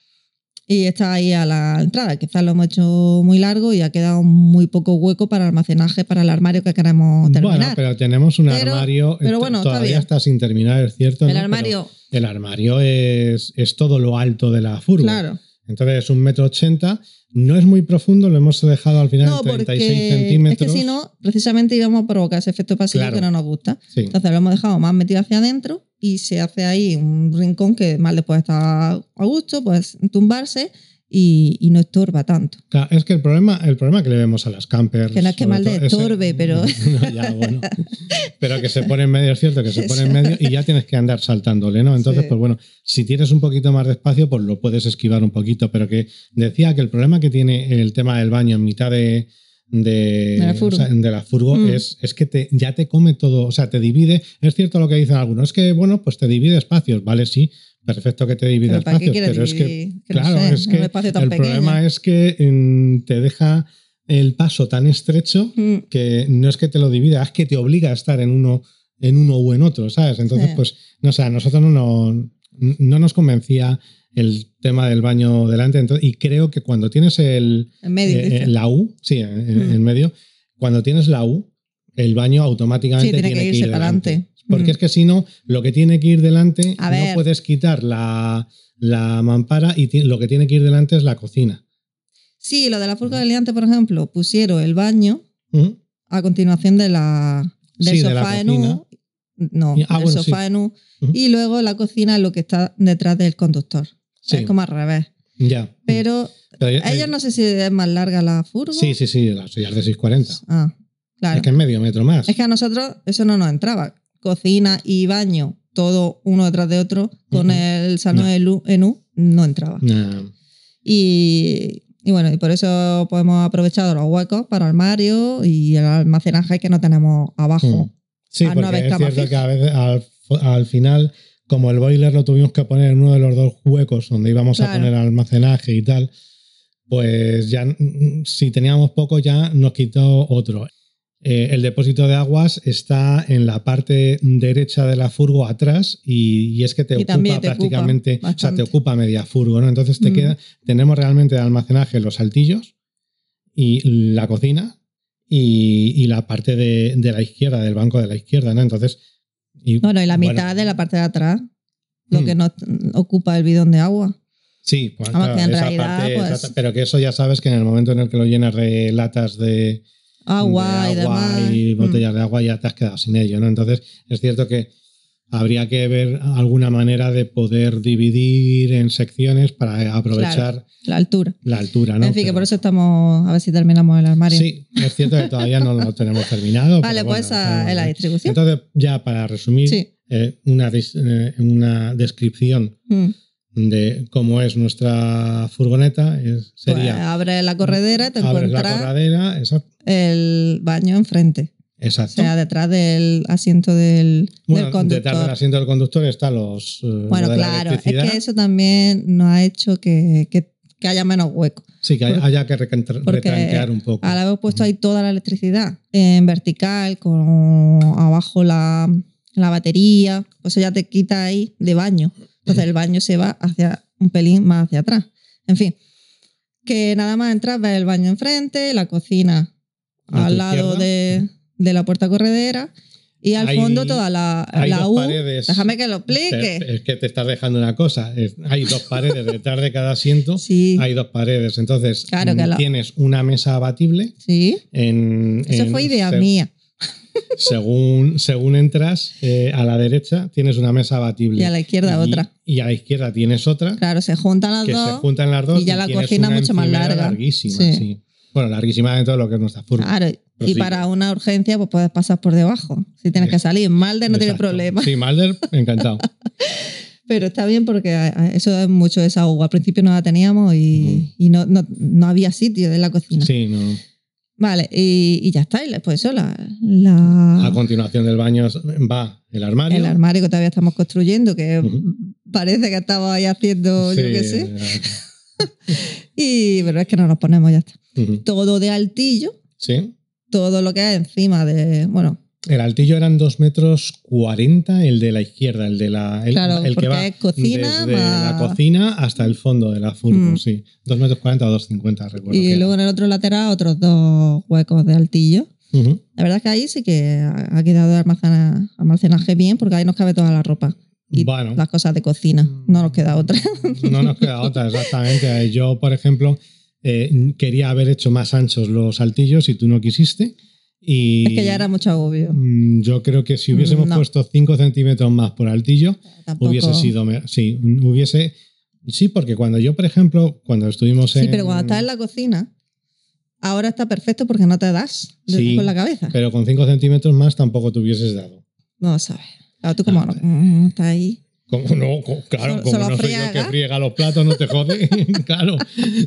y está ahí a la entrada. Quizás lo hemos hecho muy largo y ha quedado muy poco hueco para almacenaje para el armario que queremos terminar. Bueno, pero tenemos un Pero- armario. pero eh, bueno, está todavía bien. está sin terminar, es cierto. el ¿no? armario, Pero el armario es, es todo lo alto de la furgo. claro. Entonces es un metro ochenta. No es muy profundo, lo hemos dejado al final No, en 36 porque es centímetros. que si no, precisamente íbamos a provocar ese efecto pasillo Claro. que no nos gusta. Sí. Entonces lo hemos dejado más metido hacia adentro y se hace ahí un rincón que más le puede estar a gusto, pues tumbarse y, y no estorba tanto. Claro, es que el problema, el problema que le vemos a las campers. Que no es que mal el- estorbe, pero- No, ya, bueno. Pero que se pone en medio, es cierto que se pone en medio y ya tienes que andar saltándole, ¿no? Entonces, Sí. pues bueno, si tienes un poquito más de espacio, pues lo puedes esquivar un poquito. Pero que decía que el problema que tiene el tema del baño en mitad de. De, De la furgo. o sea, de la furgo Mm. es, es que te, ya te come todo, o sea, te divide. Es cierto lo que dicen algunos, es que, bueno, pues te divide espacios, ¿vale? Sí, perfecto que te divide Pero ¿para qué espacios, pero es que no claro, sé, es que el pequeño. problema es que mm, te deja el paso tan estrecho Mm, que no es que te lo divida, es que te obliga a estar en uno, en uno o en otro, ¿sabes? Entonces, Sí. pues, no sé, a nosotros no, no, no nos convencía el tema del baño delante, entonces, y creo que cuando tienes el, En medio, eh, dice. la U, sí, en, Mm. en medio, cuando tienes la U, el baño automáticamente Sí, tiene que ir para delante. adelante. Porque Mm. es que si no, lo que tiene que ir delante, A no ver. puedes quitar la, la mampara y lo que tiene que ir delante es la cocina. Sí, lo de la furga de liante, por ejemplo, pusieron el baño a continuación de la, del Sí, de la sofá en. U. No, ah, del bueno, sofá sí. en U. Y luego la cocina es lo que está detrás del conductor. Sí. Es como al revés. Ya. Pero Pero, eh, ella no sé si es más larga la furgo. Sí, sí, sí, la suya es de 640. Ah, claro. Es que es medio metro más. Es que a nosotros eso no nos entraba. Cocina y baño, todo uno detrás de otro, con Ujú. el salón No. en U- no entraba. Nah. Y, y bueno, y por eso pues, hemos aprovechado los huecos para armario y el almacenaje que no tenemos abajo. Mm. Sí, al no porque es cierto fija. que a veces al, al final, como el boiler lo tuvimos que poner en uno de los dos huecos donde íbamos a poner almacenaje y tal, pues ya si teníamos poco ya nos quitó otro. Eh, el depósito de aguas está en la parte derecha de la furgo atrás y, y es que te Y ocupa te ocupa prácticamente, o sea, te ocupa media furgo, ¿no? Entonces te Mm. queda, tenemos realmente de almacenaje los saltillos y la cocina y, y la parte de, de la izquierda, del banco de la izquierda, ¿no? Entonces. Y- Bueno, y la bueno, mitad de la parte de atrás, lo Mm. que nos ocupa el bidón de agua. Sí, Vamos, claro, que en esa realidad, parte, pues- pero que eso ya sabes que en el momento en el que lo llenas de latas de, Agua, de y y Mm. botellas de agua ya te has quedado sin ello, ¿no? Entonces es cierto que habría que ver alguna manera de poder dividir en secciones para aprovechar La altura. la altura, ¿no? en fin, que por eso estamos a ver si terminamos el armario. Sí, es cierto que todavía no lo tenemos terminado. Vale, pero pues bueno, esa estamos es la distribución. Entonces, ya para resumir, Sí. eh, una, eh, una descripción Mm. de cómo es nuestra furgoneta es- Pues sería abres la corredera te abres la encuentras corredera, exacto, el baño enfrente. O exacto. sea, detrás del asiento del, bueno, del conductor. detrás del asiento del conductor están los eh, bueno, lo claro, es que eso también nos ha hecho que, que- que haya menos hueco. sí que hay- por- haya que porque retranquear un poco. Ahora hemos puesto ahí toda la electricidad en vertical, con abajo la, la batería. Pues eso ya te quita ahí de baño. Entonces el baño se va hacia un pelín más hacia atrás. En fin, que nada más entras, ves el baño enfrente, la cocina al lado de, de la puerta corredera y al Hay- fondo toda la, hay la dos U. paredes. Déjame que lo explique. es que te estás dejando una cosa. es- hay dos paredes detrás de cada asiento. Sí, Hay dos paredes. Entonces, Claro que mm, lo- tienes una mesa abatible. sí. En, Eso en- fue idea se- mía. Según, según entras, eh, a la derecha tienes una mesa abatible. Y a la izquierda Y- otra. Y a la izquierda tienes otra. Claro, se juntan las que dos. se juntan las dos. y ya la cocina mucho más larga. Larguísima, Sí. sí. Bueno, larguísima dentro de lo que es nuestra furgo. Claro, y para una urgencia pues puedes pasar por debajo. Si tienes que salir, Malder no tiene Exacto. problema. Sí, Malder, encantado. Pero está bien porque a- eso es mucho desahogo. Al principio no la teníamos y, y no, no, no había sitio en la cocina. Sí, no. Vale, y, y ya está. Y después eso, la, la- A continuación del baño va el armario. el armario que todavía estamos construyendo, que parece que estaba ahí haciendo, yo qué sé. Y pero es que no nos ponemos, ya está. Todo de altillo, Sí. todo lo que hay encima de, bueno, El altillo eran 2 metros 40, el de la izquierda, el de la. El, Claro, el que va cocina desde la cocina hasta el fondo de la furgo, Mm. sí. 2 metros 40 o 2,50, recuerdo. y luego en el otro lateral otros dos huecos de altillo. La verdad es que ahí sí que ha quedado almacena- almacenaje bien porque ahí nos cabe toda la ropa y Bueno. las cosas de cocina. No nos queda otra. No nos queda otra, exactamente. Yo, por ejemplo, eh, quería haber hecho más anchos los altillos y tú no quisiste. Y es que ya era mucho agobio. mm, Yo creo que si hubiésemos No. puesto 5 centímetros más por altillo, Tampoco- hubiese sido. Sí, hubiese. Sí, porque cuando yo, por ejemplo, cuando estuvimos en. Sí, pero cuando estás en la cocina, ahora está perfecto porque no te das Sí. con la cabeza. Pero con 5 centímetros más tampoco te hubieses dado. No sabes. Claro, tú como Ah, no, mm, estás ahí. Como no, claro, como solo no soy yo que friega los platos, no te jode. claro.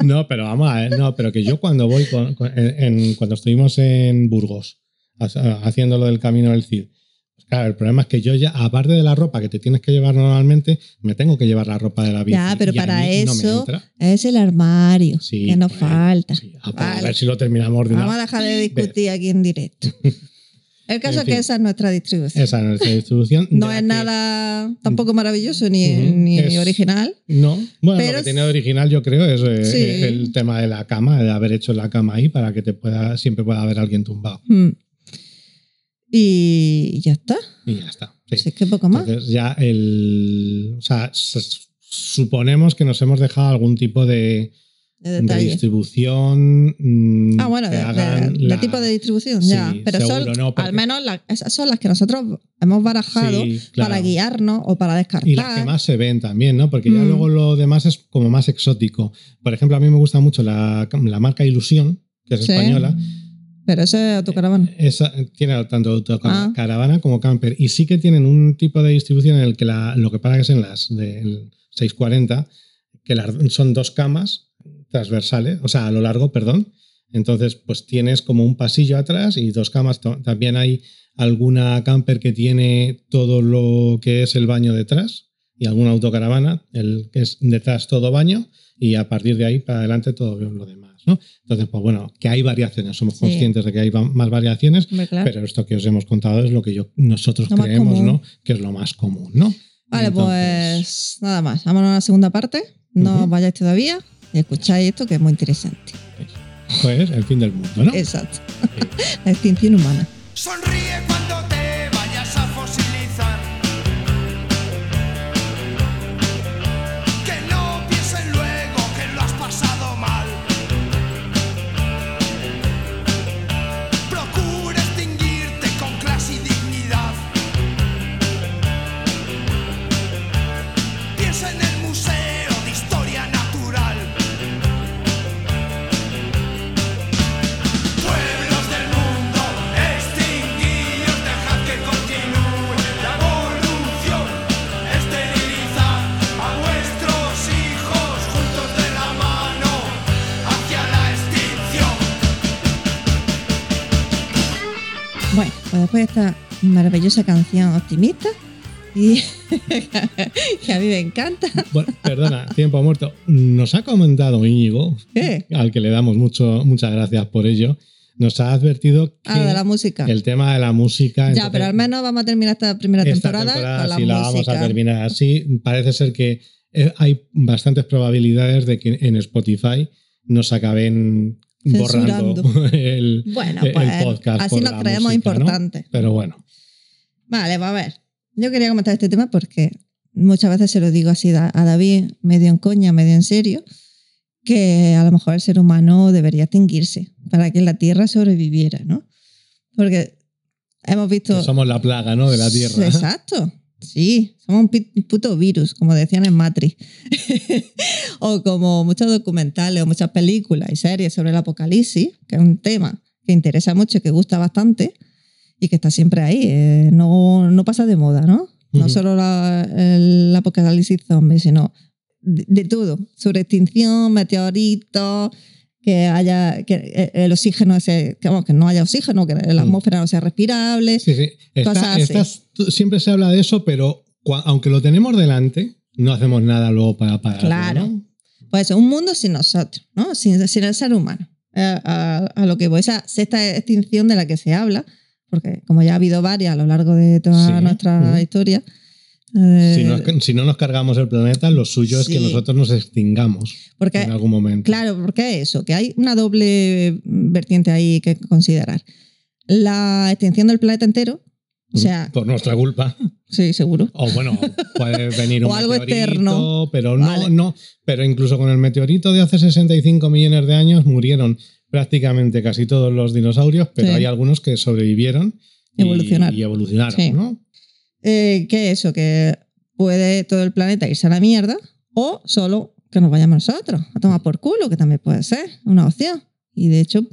No, pero vamos a ver, no, pero que yo cuando voy, con- con- en, en- cuando estuvimos en Burgos, ha- haciendo lo del camino del Cid, pues claro, el problema es que yo ya, aparte de la ropa que te tienes que llevar normalmente, me tengo que llevar la ropa de la bici. Ya, pero para no eso es el armario Sí, que nos falta. sí. A ver si lo terminamos de una Vamos a dejar de discutir aquí en directo. El caso En es que esa es nuestra distribución. Esa es nuestra distribución. no es nada tampoco maravilloso ni, ni es- original. No, bueno, Pero lo que tiene de original yo creo es eh, Sí. el tema de la cama, de haber hecho la cama ahí para que te pueda, siempre pueda haber alguien tumbado. Mm. Y ya está. Y ya está. sí. Si es que poco más. Entonces ya el... O sea, suponemos que nos hemos dejado algún tipo de, de de distribución. mm, Ah, bueno, de, de- de la- tipo de distribución, Sí, ya. Pero seguro, son, no, porque- al menos la- esas son las que nosotros hemos barajado Sí, claro. para guiarnos o para descartar. Y las que más se ven también, ¿no? Porque ya Mm. luego lo demás es como más exótico. Por ejemplo, a mí me gusta mucho la, la marca Ilusión, que es Sí. española. Pero eso es autocaravana. Esa tiene tanto Ah. autocaravana como camper. Y sí que tienen un tipo de distribución en el que la, lo que es en las del 640, que son dos camas transversales, o sea, a lo largo, perdón. Entonces, pues tienes como un pasillo atrás y dos camas. También hay alguna camper que tiene todo lo que es el baño detrás y alguna autocaravana, el que es detrás todo baño y a partir de ahí para adelante todo lo demás, ¿no? Entonces, pues bueno, que hay variaciones, somos Sí. conscientes de que hay más variaciones, claro. pero esto que os hemos contado es lo que yo, nosotros Lo creemos. ¿no? Que es lo más común, ¿no? Vale, Entonces, pues nada más. Vámonos a la segunda parte. No vayáis todavía escucháis esto que es muy interesante. pues el fin del mundo, ¿no? Exacto. La extinción humana. Sonríe cuando Bueno, pues después de esta maravillosa canción optimista y que a mí me encanta. Bueno, perdona, tiempo muerto. Nos ha comentado Íñigo, ¿Qué? al que le damos mucho, muchas gracias por ello, nos ha advertido que Ah, de la música. el tema de la música. ya, entonces, pero al menos vamos a terminar esta primera esta temporada, temporada con la sí la vamos a terminar así. Parece ser que eh, hay bastantes probabilidades de que en Spotify nos acaben borrando el, Bueno, el pues podcast. así nos creemos música, ¿no? importantes. Pero bueno, Vale, pues a ver. Yo quería comentar este tema porque muchas veces se lo digo así a a David, medio en coña, medio en serio, que a lo mejor el ser humano debería extinguirse para que la Tierra sobreviviera, ¿no? Porque hemos visto... que somos la plaga ¿no? de la Tierra. Exacto. Sí, somos un puto virus, como decían en Matrix. o como muchos documentales o muchas películas y series sobre el apocalipsis, que es un tema que interesa mucho y que gusta bastante y que está siempre ahí. eh, no, no pasa de moda, ¿no? No Ujú. solo la- el apocalipsis zombie, sino de, de todo. Sobre extinción, meteoritos, que haya que eh, el oxígeno ese, que, vamos, que no haya oxígeno, que la Mm. atmósfera no sea respirable. Sí, sí. Está- Cosas así. estas- siempre se habla de eso, pero cua- aunque lo tenemos delante, no hacemos nada luego para pararlo, Claro. ¿no? Pues un mundo sin nosotros, ¿no? Sin, sin el ser humano. Eh, a, a lo que voy, esa sexta extinción de la que se habla, porque como ya ha habido varias a lo largo de toda Sí. nuestra Ujú. historia. Eh, Si, no, si no nos cargamos el planeta, lo suyo es que Sí. nosotros nos extingamos porque, en algún momento. claro, porque eso, que hay una doble vertiente ahí que considerar. La extinción del planeta entero, o sea, Por nuestra culpa. sí, seguro. O bueno, puede venir un O algo meteorito, externo. pero no, Vale. no. Pero incluso con el meteorito de hace 65 millones de años murieron prácticamente casi todos los dinosaurios, pero Sí. hay algunos que sobrevivieron y, Evolucionaron. y evolucionaron, Sí. ¿no? Eh, que eso, que puede todo el planeta irse a la mierda o solo que nos vayamos nosotros a tomar por culo, que también puede ser una opción. Y de hecho,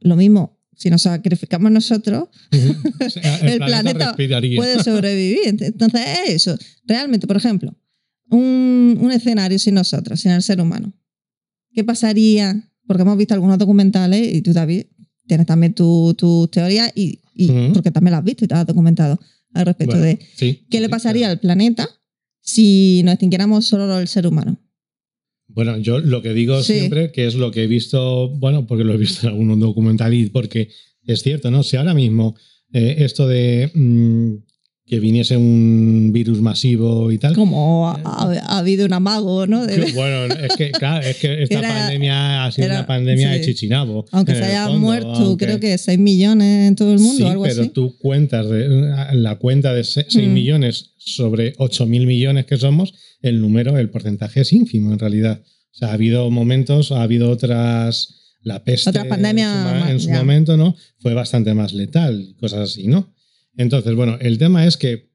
lo mismo, si nos sacrificamos nosotros, O sea, el, El planeta, planeta puede sobrevivir. Entonces, es eso. Realmente, por ejemplo, un, un escenario sin nosotros, sin el ser humano. ¿Qué pasaría? Porque hemos visto algunos documentales y tú, David, tienes también tus tu teorías y, y- Ujú. porque también las has visto y te has documentado al respecto Bueno, de sí, ¿Qué sí, le pasaría claro. al planeta si nos extinguiéramos solo el ser humano? Bueno, yo lo que digo Sí. siempre, que es lo que he visto, bueno, porque lo he visto en algún documental y porque es cierto, ¿no? Si ahora mismo eh, esto de mm, que viniese un virus masivo y tal. Como ha, ha- ha habido un amago, ¿no? De- bueno, es que, claro, es que esta Era- pandemia ha sido era- una pandemia sí. de chichinabo. aunque se haya fondo, muerto, aunque- creo que 6 millones en todo el mundo, sí, algo pero así. tú cuentas de, la cuenta de 6 Mm. millones sobre 8 mil millones que somos, el número, el porcentaje es ínfimo en realidad. O sea, ha habido momentos, ha habido otras. La peste Otras pandemias en su, en momento, ¿no? Fue bastante más letal, cosas así, ¿no? Entonces, bueno, el tema es que,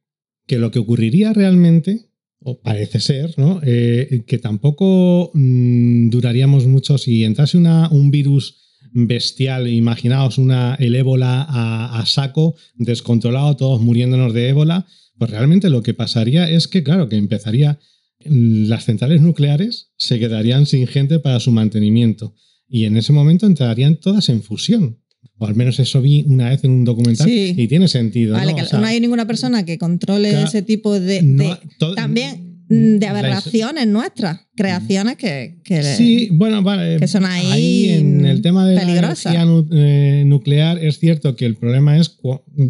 que lo que ocurriría realmente, o parece ser, ¿no? Eh, que tampoco mm, duraríamos mucho si entrase una, un virus bestial, imaginaos una, el ébola a, a saco, descontrolado, todos muriéndonos de ébola, pues realmente lo que pasaría es que, claro, que empezaría, mm, las centrales nucleares se quedarían sin gente para su mantenimiento y en ese momento entrarían todas en fusión. O al menos eso vi una vez en un documental Sí. y tiene sentido. Vale, ¿no? que O sea, no hay ninguna persona que controle ese tipo de, no- de- to- también mm, de aberraciones nuestras, creaciones que, que Sí, bueno, vale. que son ahí en el tema de la energía nu- eh, nuclear es cierto que el problema es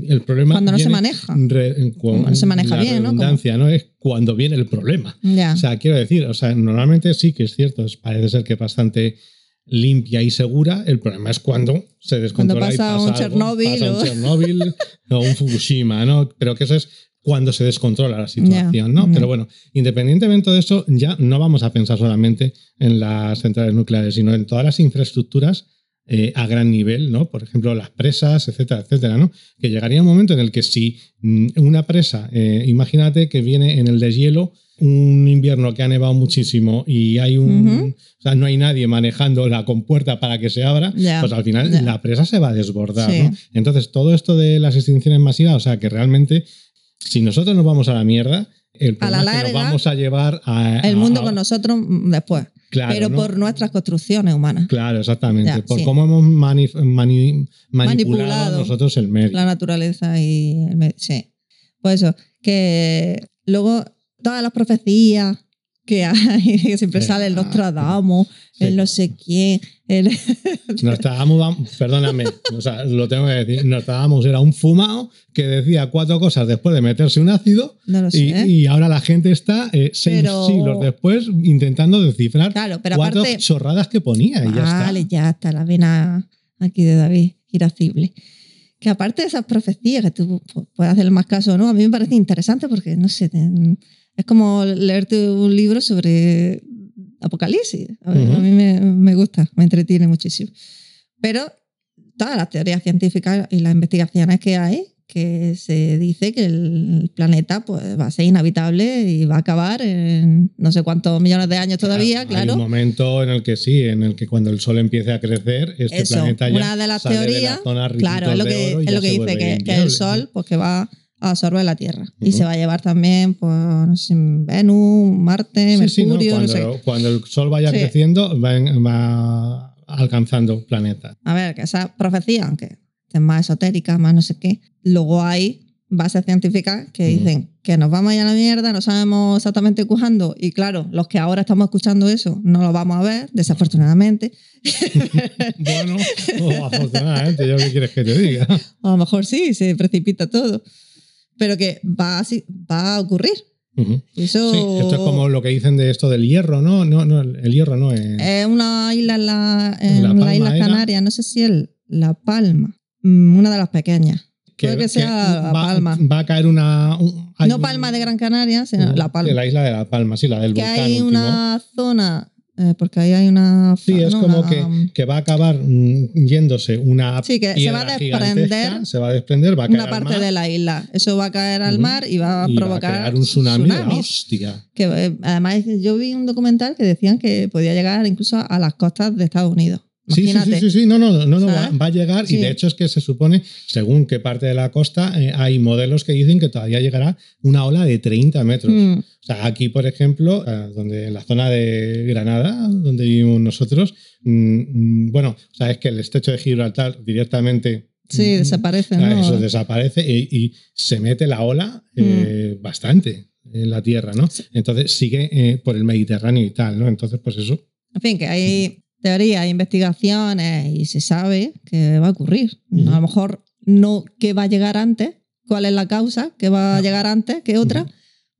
el problema Cuando no se maneja. Cuando no se maneja la bien, ¿no? redundancia, ¿no? Es cuando viene el problema. ya. O sea, quiero decir, o sea, normalmente sí que es cierto, es- parece ser que es bastante limpia y segura. El problema es cuando se descontrola y pasa pasa un algo, Chernóbil pasa un o- Chernóbil o un Fukushima, ¿no? Pero que eso es cuando se descontrola la situación, ¿no? Pero bueno, independientemente de eso, ya no vamos a pensar solamente en las centrales nucleares, sino en todas las infraestructuras eh, a gran nivel, ¿no? Por ejemplo, las presas, etcétera, etcétera, ¿no? Que llegaría un momento en el que si mm, una presa, eh, imagínate que viene en el deshielo un invierno que ha nevado muchísimo y hay un, o sea, no hay nadie manejando la compuerta para que se abra, pues al final la presa se va a desbordar, Sí. ¿no? Entonces, todo esto de las extinciones masivas, o sea, que realmente si nosotros nos vamos a la mierda, el A la problema es que nos larga, vamos a llevar a, El mundo a- con nosotros después. Claro, pero ¿no? por nuestras construcciones humanas. Claro, exactamente. Ya, por sí. cómo hemos mani- mani- manipulado, Manipulado. nosotros el medio. La naturaleza y el medio. Sí. Pues eso, que luego todas las profecías que hay, que siempre Sí. sale el Nostradamus, Sí. el no sé quién, el... Nostradamus, perdóname, o sea, lo tengo que decir. Nostradamus era un fumado que decía cuatro cosas después de meterse un ácido No lo y, sé. y ahora la gente está eh, seis Pero- siglos después intentando descifrar Claro, pero cuatro aparte- chorradas que ponía y ya vale, está. ya está, la vena aquí de David, irascible. Que aparte de esas profecías, que tú pu- puedes hacer más caso o no, a mí me parece interesante porque, no sé, es como leerte un libro sobre Apocalipsis. A, ver, Ujú. a mí me, me gusta, me entretiene muchísimo. Pero todas las teorías científicas y las investigaciones que hay, que se dice que el planeta pues, va a ser inhabitable y va a acabar en no sé cuántos millones de años todavía, Hay claro. un momento en el que sí, en el que cuando el sol empiece a crecer, este Eso, planeta ya una de las sale teorías, la zona Claro, es lo de que, es lo dice que, el Sol pues, que va a absorber la Tierra. Y Ujú. se va a llevar también, pues, no sé, Venus, Marte, Sí, sí, ¿no? Mercurio, no, cuando, sé. cuando el sol vaya Sí. creciendo, va, va alcanzando planetas. A ver, que esa profecía, aunque es más esotérica, más no sé qué, luego hay bases científicas que dicen que nos vamos a ir a la mierda, no sabemos exactamente cuándo. Y claro, los que ahora estamos escuchando eso no lo vamos a ver, desafortunadamente. Bueno, oh, afortunadamente, ¿yo qué quieres que te diga? A lo mejor sí, se precipita todo. Pero que va, así, va a ocurrir. Ujú. Eso Sí, esto es como lo que dicen de esto del hierro, ¿no? No, no el hierro no es. es una isla en, la, en La Islas era- Canarias, no sé si es La Palma, Mm, una de las pequeñas. puede que sea La va, Palma. Va a caer una. un- no un- Palma de Gran Canaria, sino La Palma. La isla de La Palma, sí, la del que volcán. hay último. una zona, eh, porque ahí hay una... Sí, es no, como una- que, que va a acabar mm, yéndose una Sí, que se va a desprender se va a desprender, va a caer una al parte mar de la isla. Eso va a caer al mar y va a y provocar va a crear un tsunami tsunamis. hostia. Que eh, además yo vi un documental que decían que podía llegar incluso a las costas de Estados Unidos. Sí, sí, sí, sí, sí, no, no, no, no va, a llegar Sí. y de hecho es que se supone, según qué parte de la costa, eh, hay modelos que dicen que todavía llegará una ola de 30 metros. Mm, O sea, aquí, por ejemplo, eh, donde en la zona de Granada, donde vivimos nosotros, mm, mm, bueno, sabes que el estrecho de Gibraltar directamente sí, desaparece, o eso desaparece y, y se mete la ola eh, bastante en la tierra, ¿no? Entonces sigue eh, por el Mediterráneo y tal, ¿no? Entonces, pues eso. En fin, que hay teorías, investigaciones y se sabe que va a ocurrir. Ujú. A lo mejor no que va a llegar antes, cuál es la causa que va a llegar antes que otra, Ujú.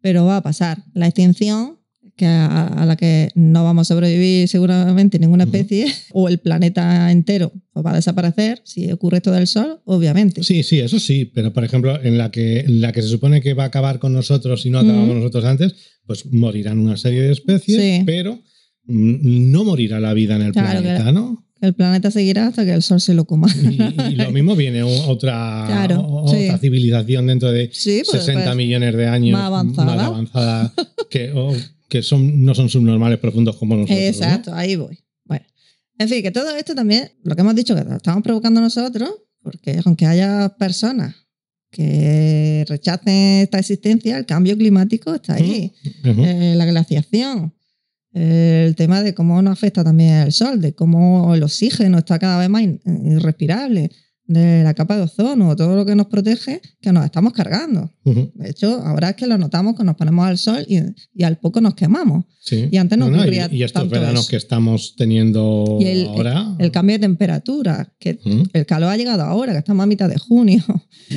pero va a pasar. La extinción, que a, a la que no vamos a sobrevivir seguramente ninguna especie, o el planeta entero pues va a desaparecer, si ocurre esto del Sol, obviamente. Sí, sí, eso sí, pero por ejemplo, en la que, en la que se supone que va a acabar con nosotros si no acabamos Ujú. nosotros antes, pues morirán una serie de especies, Sí. pero no morirá la vida en el Claro, planeta, ¿no? El planeta seguirá hasta que el Sol se lo coma. Y, y lo mismo viene otra, Claro, o- sí. otra civilización dentro de Sí, pues, 60 pues, millones de años más avanzada. más avanzada que, o- que son, no son subnormales profundos como nosotros. ¿no? Exacto, ahí voy. Bueno, en fin, que todo esto también, lo que hemos dicho, que lo estamos provocando nosotros, porque aunque haya personas que rechacen esta existencia, el cambio climático está ahí. Ujú. Eh, la glaciación, el tema de cómo nos afecta también el sol, de cómo el oxígeno está cada vez más irrespirable, de la capa de ozono, todo lo que nos protege, que nos estamos cargando. Ujú. De hecho, ahora es que lo notamos que nos ponemos al sol y, y al poco nos quemamos. Sí. Y antes no ocurría y, y estos tanto veranos eso. que estamos teniendo Y el- ahora. El cambio de temperatura, que Ujú. el calor ha llegado ahora, que estamos a mitad de junio.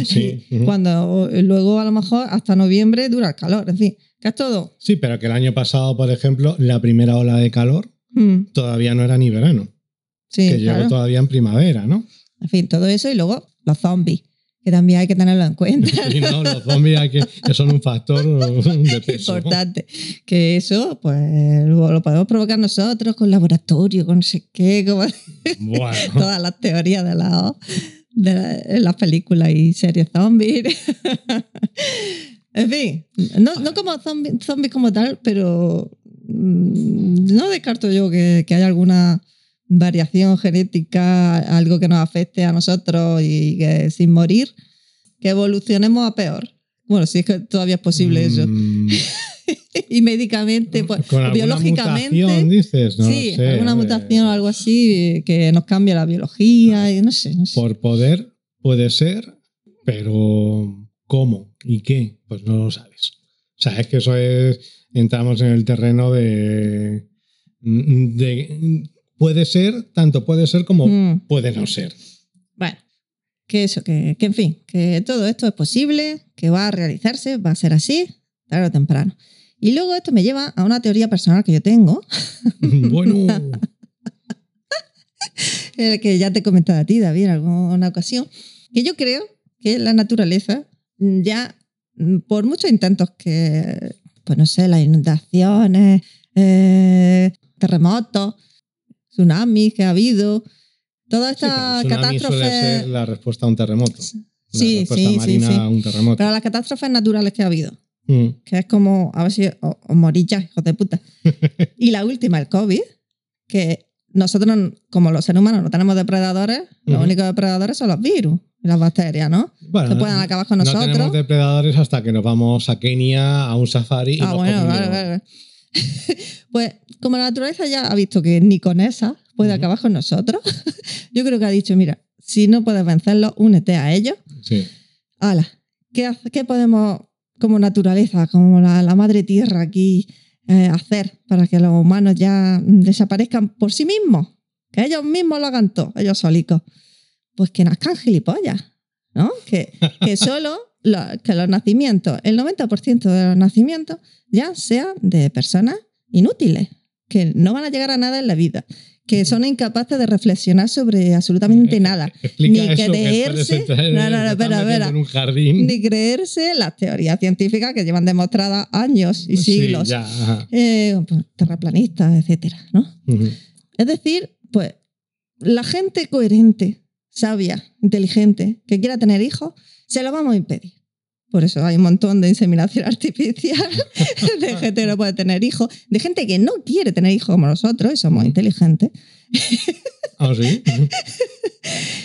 Sí, ujú. Cuando luego a lo mejor hasta noviembre dura el calor. En fin, que es todo. Sí, pero que el año pasado, por ejemplo, la primera ola de calor mm, todavía no era ni verano. Sí, que llegó claro. todavía en primavera, ¿no? En fin, todo eso y luego los zombies, que también hay que tenerlo en cuenta. Y no, los zombies hay que, que son un factor de peso. Importante. Que eso, pues, lo, podemos provocar nosotros con laboratorio, con no sé qué, como Bueno, todas las teorías de, la, de la- las películas y series zombies. En fin, no, no como zombies como tal, pero mm, no descarto yo que, que haya alguna variación genética, algo que nos afecte a nosotros y que sin morir, que evolucionemos a peor. Bueno, si es que todavía es posible eso. mm, Y médicamente, pues, con alguna biológicamente. mutación, dices, no sí, sé, alguna mutación o algo así que nos cambie la biología y no sé. No sé. Por poder puede ser, pero ¿cómo y qué? Pues no lo sabes. O sea, es que eso es, entramos en el terreno de, de puede ser, tanto puede ser como Mm. puede no ser. Bueno, que eso, que, que en fin, que todo esto es posible, que va a realizarse, va a ser así, tarde o temprano. Y luego esto me lleva a una teoría personal que yo tengo, bueno, eh, que ya te he comentado a ti, David, en alguna ocasión, que yo creo que la naturaleza ya, mm, por muchos intentos que, pues no sé, las inundaciones, eh, terremotos, tsunamis que ha habido, toda sí, esta suele catástrofe... ser la respuesta a un terremoto. La Sí, respuesta sí, sí, marina sí. a un terremoto. Pero las catástrofes naturales que ha habido, Mm, que es como, a ver si os, morís ya, hijos de puta. y la última, el COVID, que nosotros, como los seres humanos, no tenemos depredadores, los únicos depredadores son los virus las bacterias, ¿no? Bueno, que puedan acabar con no nosotros. tenemos depredadores hasta que nos vamos a Kenia a un safari y ah, nos bueno, vale, vale, vale. pues como la naturaleza ya ha visto que ni con esa puede acabar con nosotros, yo creo que ha dicho, mira, si no puedes vencerlos, únete a ellos Sí. Ala, ¿qué, qué podemos como naturaleza, como la, la madre tierra aquí eh, hacer para que los humanos ya desaparezcan por sí mismos? Que ellos mismos lo hagan todo, ellos solicos. Pues que nazcan gilipollas, ¿no? Que, que solo lo- que los nacimientos, el 90% de los nacimientos ya sean de personas inútiles, que no van a llegar a nada en la vida, que son incapaces de reflexionar sobre absolutamente nada Explica Ni que creerse- No, no, no, espera, espera. ni creerse las teorías científicas que llevan demostradas años y Pues Sí, siglos, ajá. eh, pues, terraplanistas, etcétera, ¿no? Ujú. Es decir, pues la gente coherente, sabia, inteligente, que quiera tener hijos, se lo vamos a impedir. Por eso hay un montón de inseminación artificial, de gente que no puede tener hijos, de gente que no quiere tener hijos como nosotros y somos inteligentes, ¿Ah, sí?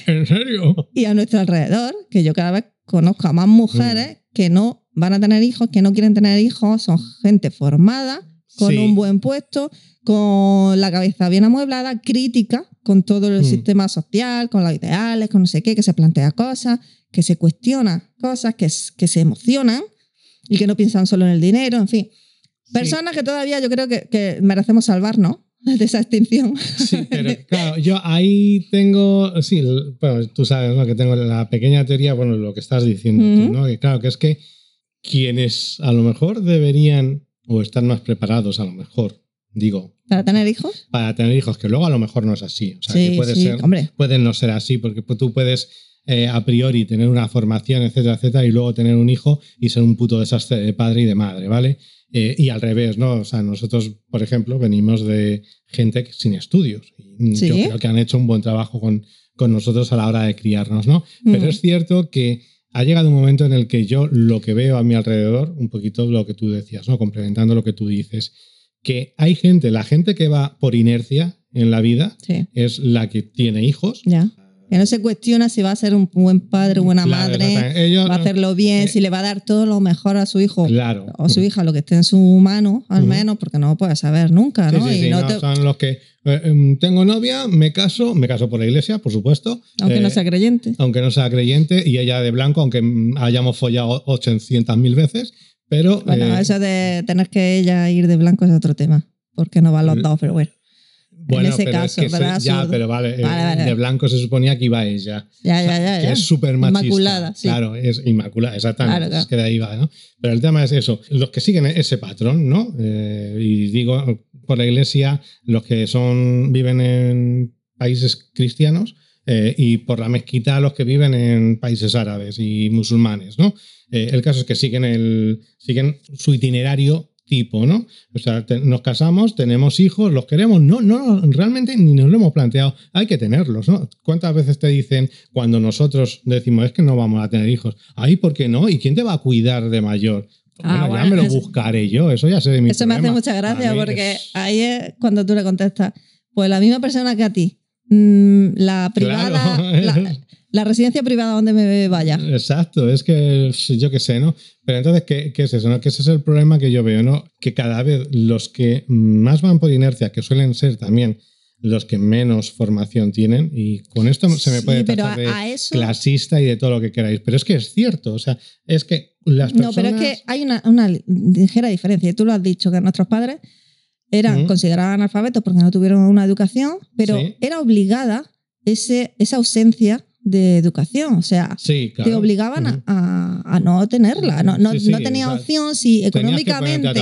¿En serio? y a nuestro alrededor, que yo cada vez conozco a más mujeres que no van a tener hijos, que no quieren tener hijos, son gente formada, con Sí. un buen puesto, con la cabeza bien amueblada, crítica con todo el Mm. sistema social, con los ideales, con no sé qué, que se plantea cosas, que se cuestiona cosas, que, que se emocionan y que no piensan solo en el dinero, en fin. Personas que todavía yo creo que, que merecemos salvarnos de esa extinción. Sí, pero claro, yo ahí tengo, sí, bueno, tú sabes ¿no? que tengo la pequeña teoría, bueno, lo que estás diciendo tú, Ujú. ¿no? Que claro, que es que quienes a lo mejor deberían o están más preparados, a lo mejor, digo, Para tener hijos. para tener hijos, que luego a lo mejor no es así. O sea, sí, que puede sí, ser, hombre. puede no ser así, porque tú puedes eh, a priori tener una formación, etcétera, etcétera, y luego tener un hijo y ser un puto desastre de padre y de madre, ¿vale? Eh, y al revés, ¿no? O sea, nosotros, por ejemplo, venimos de gente sin estudios. Y Sí. Yo creo que han hecho un buen trabajo con, con nosotros a la hora de criarnos, ¿no? Pero Mm. es cierto que ha llegado un momento en el que yo lo que veo a mi alrededor, un poquito lo que tú decías, ¿no? Complementando lo que tú dices, que hay gente, la gente que va por inercia en la vida Sí, es la que tiene hijos. Que no se cuestiona si va a ser un buen padre o buena Claro, madre. Ellos- va a hacerlo bien, eh, si le va a dar todo lo mejor a su hijo Claro. o a su hija, lo que esté en su mano, al menos, porque no lo puedes saber nunca, Sí, ¿no? sí, y sí, no no, te- son los que eh, em, tengo novia, me caso, me caso por la iglesia, por supuesto. aunque no eh, sea creyente. aunque no sea creyente y ella de blanco, aunque hayamos follado 800.000 veces, pero Bueno, eso de tener que ella ir de blanco es otro tema, porque no van los dos, pero bueno. Bueno, ese pero caso, es que ¿verdad? se- ya, pero vale, eh, Vale, vale. de blanco se suponía que iba ella. Ya, ya, ya. que ya. es súper machista. Inmaculada, sí. Claro, es inmaculada, exactamente. Claro, claro. Es que de ahí va, ¿no? Pero el tema es eso, los que siguen ese patrón, ¿no? Eh, y digo, por la iglesia, los que son viven en países cristianos eh, y por la mezquita los que viven en países árabes y musulmanes, ¿no? Eh, el caso es que siguen, el, siguen su itinerario tipo, ¿no? O sea, te- nos casamos, tenemos hijos, los queremos. No, no, realmente ni nos lo hemos planteado. Hay que tenerlos, ¿no? ¿Cuántas veces te dicen cuando nosotros decimos es que no vamos a tener hijos? Ay, ¿por qué no? ¿Y quién te va a cuidar de mayor? Ah, Bueno, ya bueno, me lo eso- buscaré yo, eso ya sé de mi Eso me hace mucha gracia porque es- ahí es cuando tú le contestas, pues la misma persona que a ti, mm, la privada, Claro. la, la residencia privada donde me vaya. Exacto, es que yo qué sé, ¿no? Pero entonces, ¿qué, qué es eso? No? Que ese es el problema que yo veo, ¿no? Que cada vez los que más van por inercia, que suelen ser también los que menos formación tienen, y con esto se me Sí, puede pero tachar de eso... clasista y de todo lo que queráis, pero es que es cierto, o sea, es que las No, personas... pero es que hay una, una ligera diferencia. Y tú lo has dicho, que nuestros padres eran considerados analfabetos porque no tuvieron una educación, pero Sí. era obligada ese, esa ausencia de educación. O sea, Sí, claro. te obligaban a- Ujú. a, a no tenerla. No, no, Sí, sí, no o sea, opción si económicamente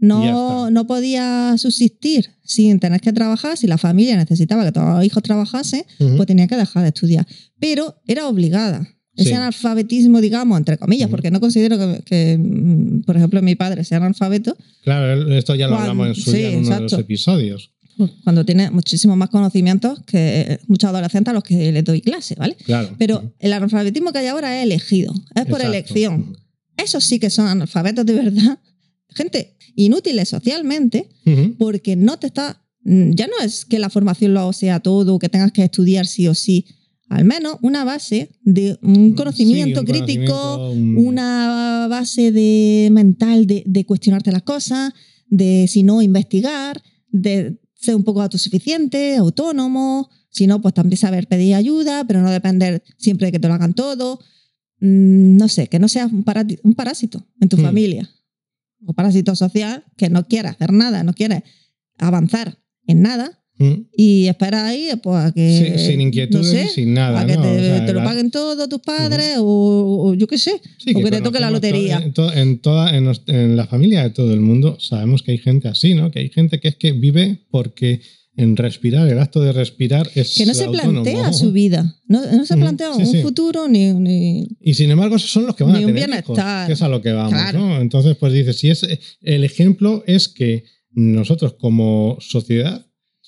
no, no podía subsistir sin tener que trabajar, si la familia necesitaba que todos los hijos trabajasen, pues tenía que dejar de estudiar. Pero era obligada. Ese analfabetismo, digamos, entre comillas, porque no considero que, que, mm, por ejemplo, mi padre sea analfabeto, Claro, esto ya lo Cuando- hablamos en su en uno de los episodios. Cuando tiene muchísimos más conocimientos que muchos adolescentes a los que les doy clase, ¿vale? Claro. Pero el analfabetismo que hay ahora es elegido, es por Exacto. elección. Esos sí que son analfabetos de verdad. Gente inútiles socialmente, porque no te está. mm, Ya no es que la formación lo sea todo, que tengas que estudiar sí o sí. Al menos una base de un conocimiento Sí, un crítico, conocimiento, un- una base de mental de, de cuestionarte las cosas, de si no investigar, de ser un poco autosuficiente, autónomo. Si no, pues también saber pedir ayuda, pero no depender siempre de que te lo hagan todo. Mm, No sé, que no seas un, parásito en tu Hmm. familia o parásito social que no quiere hacer nada, no quiere avanzar en nada Ujú. y espera ahí pues, a que. Sí, sin inquietudes no sé, sin nada. a que ¿no? te, O sea, te lo paguen todo tus padres o, o yo qué sé. Sí, o que te toque la lotería. to- En, to- en toda, en, en la familia de todo el mundo sabemos que hay gente así, ¿no? Que hay gente que es que vive porque en respirar, el acto de respirar es Que no se autónomo. plantea su vida. No, no se plantea sí, un sí. futuro ni. ni- Y sin embargo, esos son los que van a tener hijos, bienestar. que es a lo que vamos, Claro. ¿no? Entonces, pues dices, si es el ejemplo es que nosotros como sociedad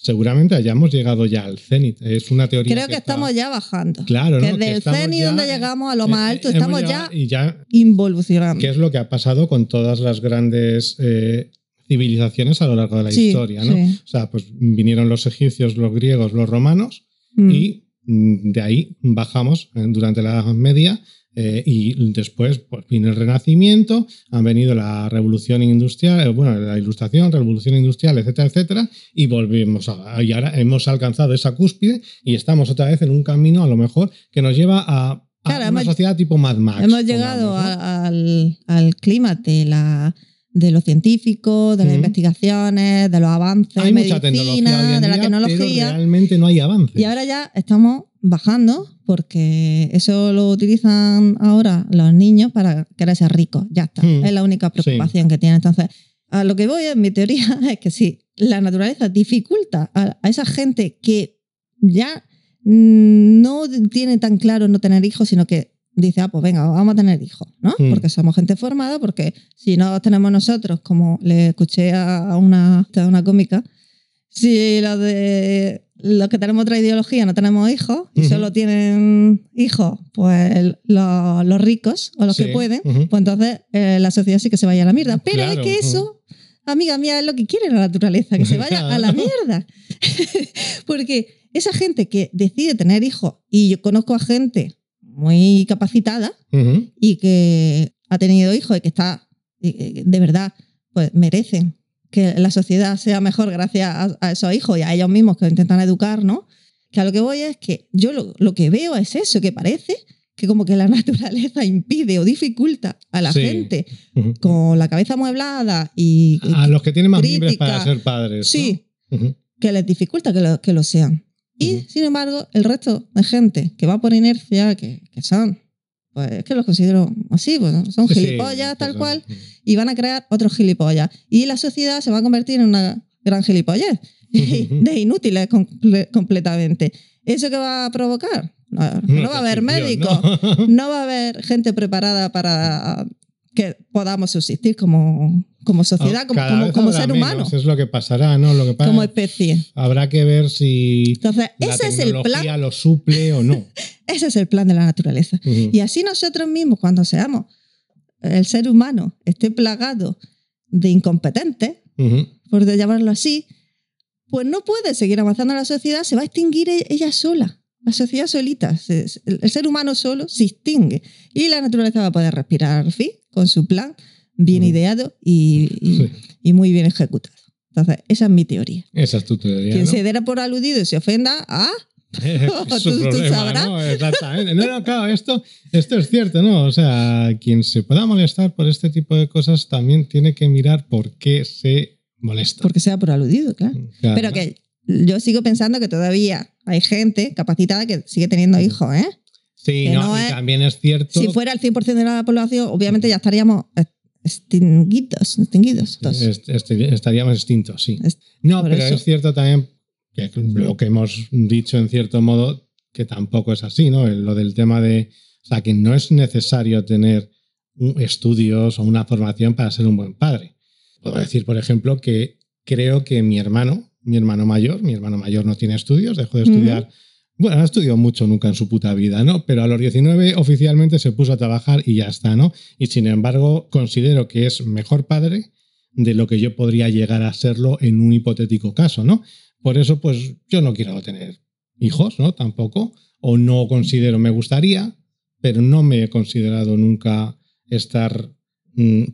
seguramente hayamos llegado ya al cenit. Es una teoría. Creo que, estamos ya bajando. Claro, que ¿no? del estamos cenit ya- donde llegamos a lo eh, más alto, eh, estamos ya Y ya involucionando. que es lo que ha pasado con todas las grandes eh, civilizaciones a lo largo de la Sí, historia, ¿no? sí. O sea, pues vinieron los egipcios, los griegos, los romanos Mm. y mm, de ahí bajamos durante la Edad Media eh, y después pues, vino el Renacimiento, han venido la Revolución Industrial, eh, bueno, la Ilustración, Revolución Industrial, etcétera, etcétera, y volvimos a, y ahora hemos alcanzado esa cúspide y estamos otra vez en un camino a lo mejor que nos lleva a, a Claro, una hemos- sociedad tipo Mad Max. Hemos llegado ¿no? al, al clima de la de lo científico, de las investigaciones, de los avances Hay en mucha tecnología hoy medicina, en de la día, pero tecnología. realmente no hay avance. Y ahora ya estamos bajando porque eso lo utilizan ahora los niños para querer ser ricos. Ya está. Hmm. Es la única preocupación que tienen. Entonces, a lo que voy en mi teoría es que si la naturaleza dificulta a, a esa gente que ya mm, no tiene tan claro no tener hijos, sino que dice, ah, pues venga, vamos a tener hijos, ¿no? Hmm. Porque somos gente formada, porque si no tenemos nosotros, como le escuché a una, a una cómica, si los de los que tenemos otra ideología no tenemos hijos y solo tienen hijos, pues los, los ricos o los Sí, que pueden, pues entonces eh, la sociedad sí que se vaya a la mierda. Pero Claro, es que eso, amiga mía, es lo que quiere la naturaleza, que se vaya a la mierda. Porque esa gente que decide tener hijos, y yo conozco a gente muy capacitada y que ha tenido hijos y que está, de verdad, pues merecen que la sociedad sea mejor gracias a, a esos hijos y a ellos mismos que intentan educar, ¿no? Que a lo que voy es que yo lo, lo que veo es eso, que parece que como que la naturaleza impide o dificulta a la Sí. gente con la cabeza mueblada y A los que tienen más crítica. para ser padres. ¿no? sí, que les dificulta que lo, que lo sean. Y, sin embargo, el resto de gente que va por inercia, que, que son, pues es que los considero así, pues son sí, gilipollas tal eso. cual, y van a crear otros gilipollas. Y la sociedad se va a convertir en una gran gilipollez. de inútiles comple- completamente. ¿Eso qué va a provocar? No, va a haber médicos, ¿no? no va a haber gente preparada para que podamos subsistir como, como sociedad, como, Cada como, como habrá ser menos, humano, Es lo que pasará, ¿no? Lo que pasa como especie. habrá que ver si Entonces, la ese es el plan, lo suple o no. ese es el plan de la naturaleza. Ujú. Y así nosotros mismos, cuando seamos el ser humano esté plagado de incompetentes, Ujú. por llamarlo así, pues no puede seguir avanzando la sociedad, se va a extinguir e- ella sola. La sociedad solita, el ser humano solo se extingue y la naturaleza va a poder respirar al fin con su plan bien ideado y, y- Sí. y muy bien ejecutado. Entonces, esa es mi teoría. Esa es tu teoría. Quien ¿no? se dé por aludido y se ofenda, ah, su Tú- tú problema, sabrás. ¿no? Exactamente. No, no, claro, esto, esto es cierto, ¿no? O sea, quien se pueda molestar por este tipo de cosas también tiene que mirar por qué se molesta. porque sea por aludido, claro. Claro. Pero que yo sigo pensando que todavía hay gente capacitada que sigue teniendo hijos, ¿eh? Sí, no, no y es- también es cierto. Si fuera el 100% de la población, obviamente ya estaríamos extinguidos. extinguidos est- est- estaríamos extintos, sí. Es- No, pero eso. es cierto también que lo que hemos dicho en cierto modo, que tampoco es así, ¿no? Lo del tema de, o sea, que no es necesario tener estudios o una formación para ser un buen padre. Puedo decir, por ejemplo, que creo que mi hermano, mi hermano mayor, mi hermano mayor no tiene estudios, dejó de estudiar. Bueno, no estudió mucho nunca en su puta vida, ¿no? Pero a los 19 oficialmente se puso a trabajar y ya está, ¿no? Y sin embargo, considero que es mejor padre de lo que yo podría llegar a serlo en un hipotético caso, ¿no? Por eso, pues yo no quiero tener hijos, ¿no? Tampoco. O no considero, me gustaría, pero no me he considerado nunca estar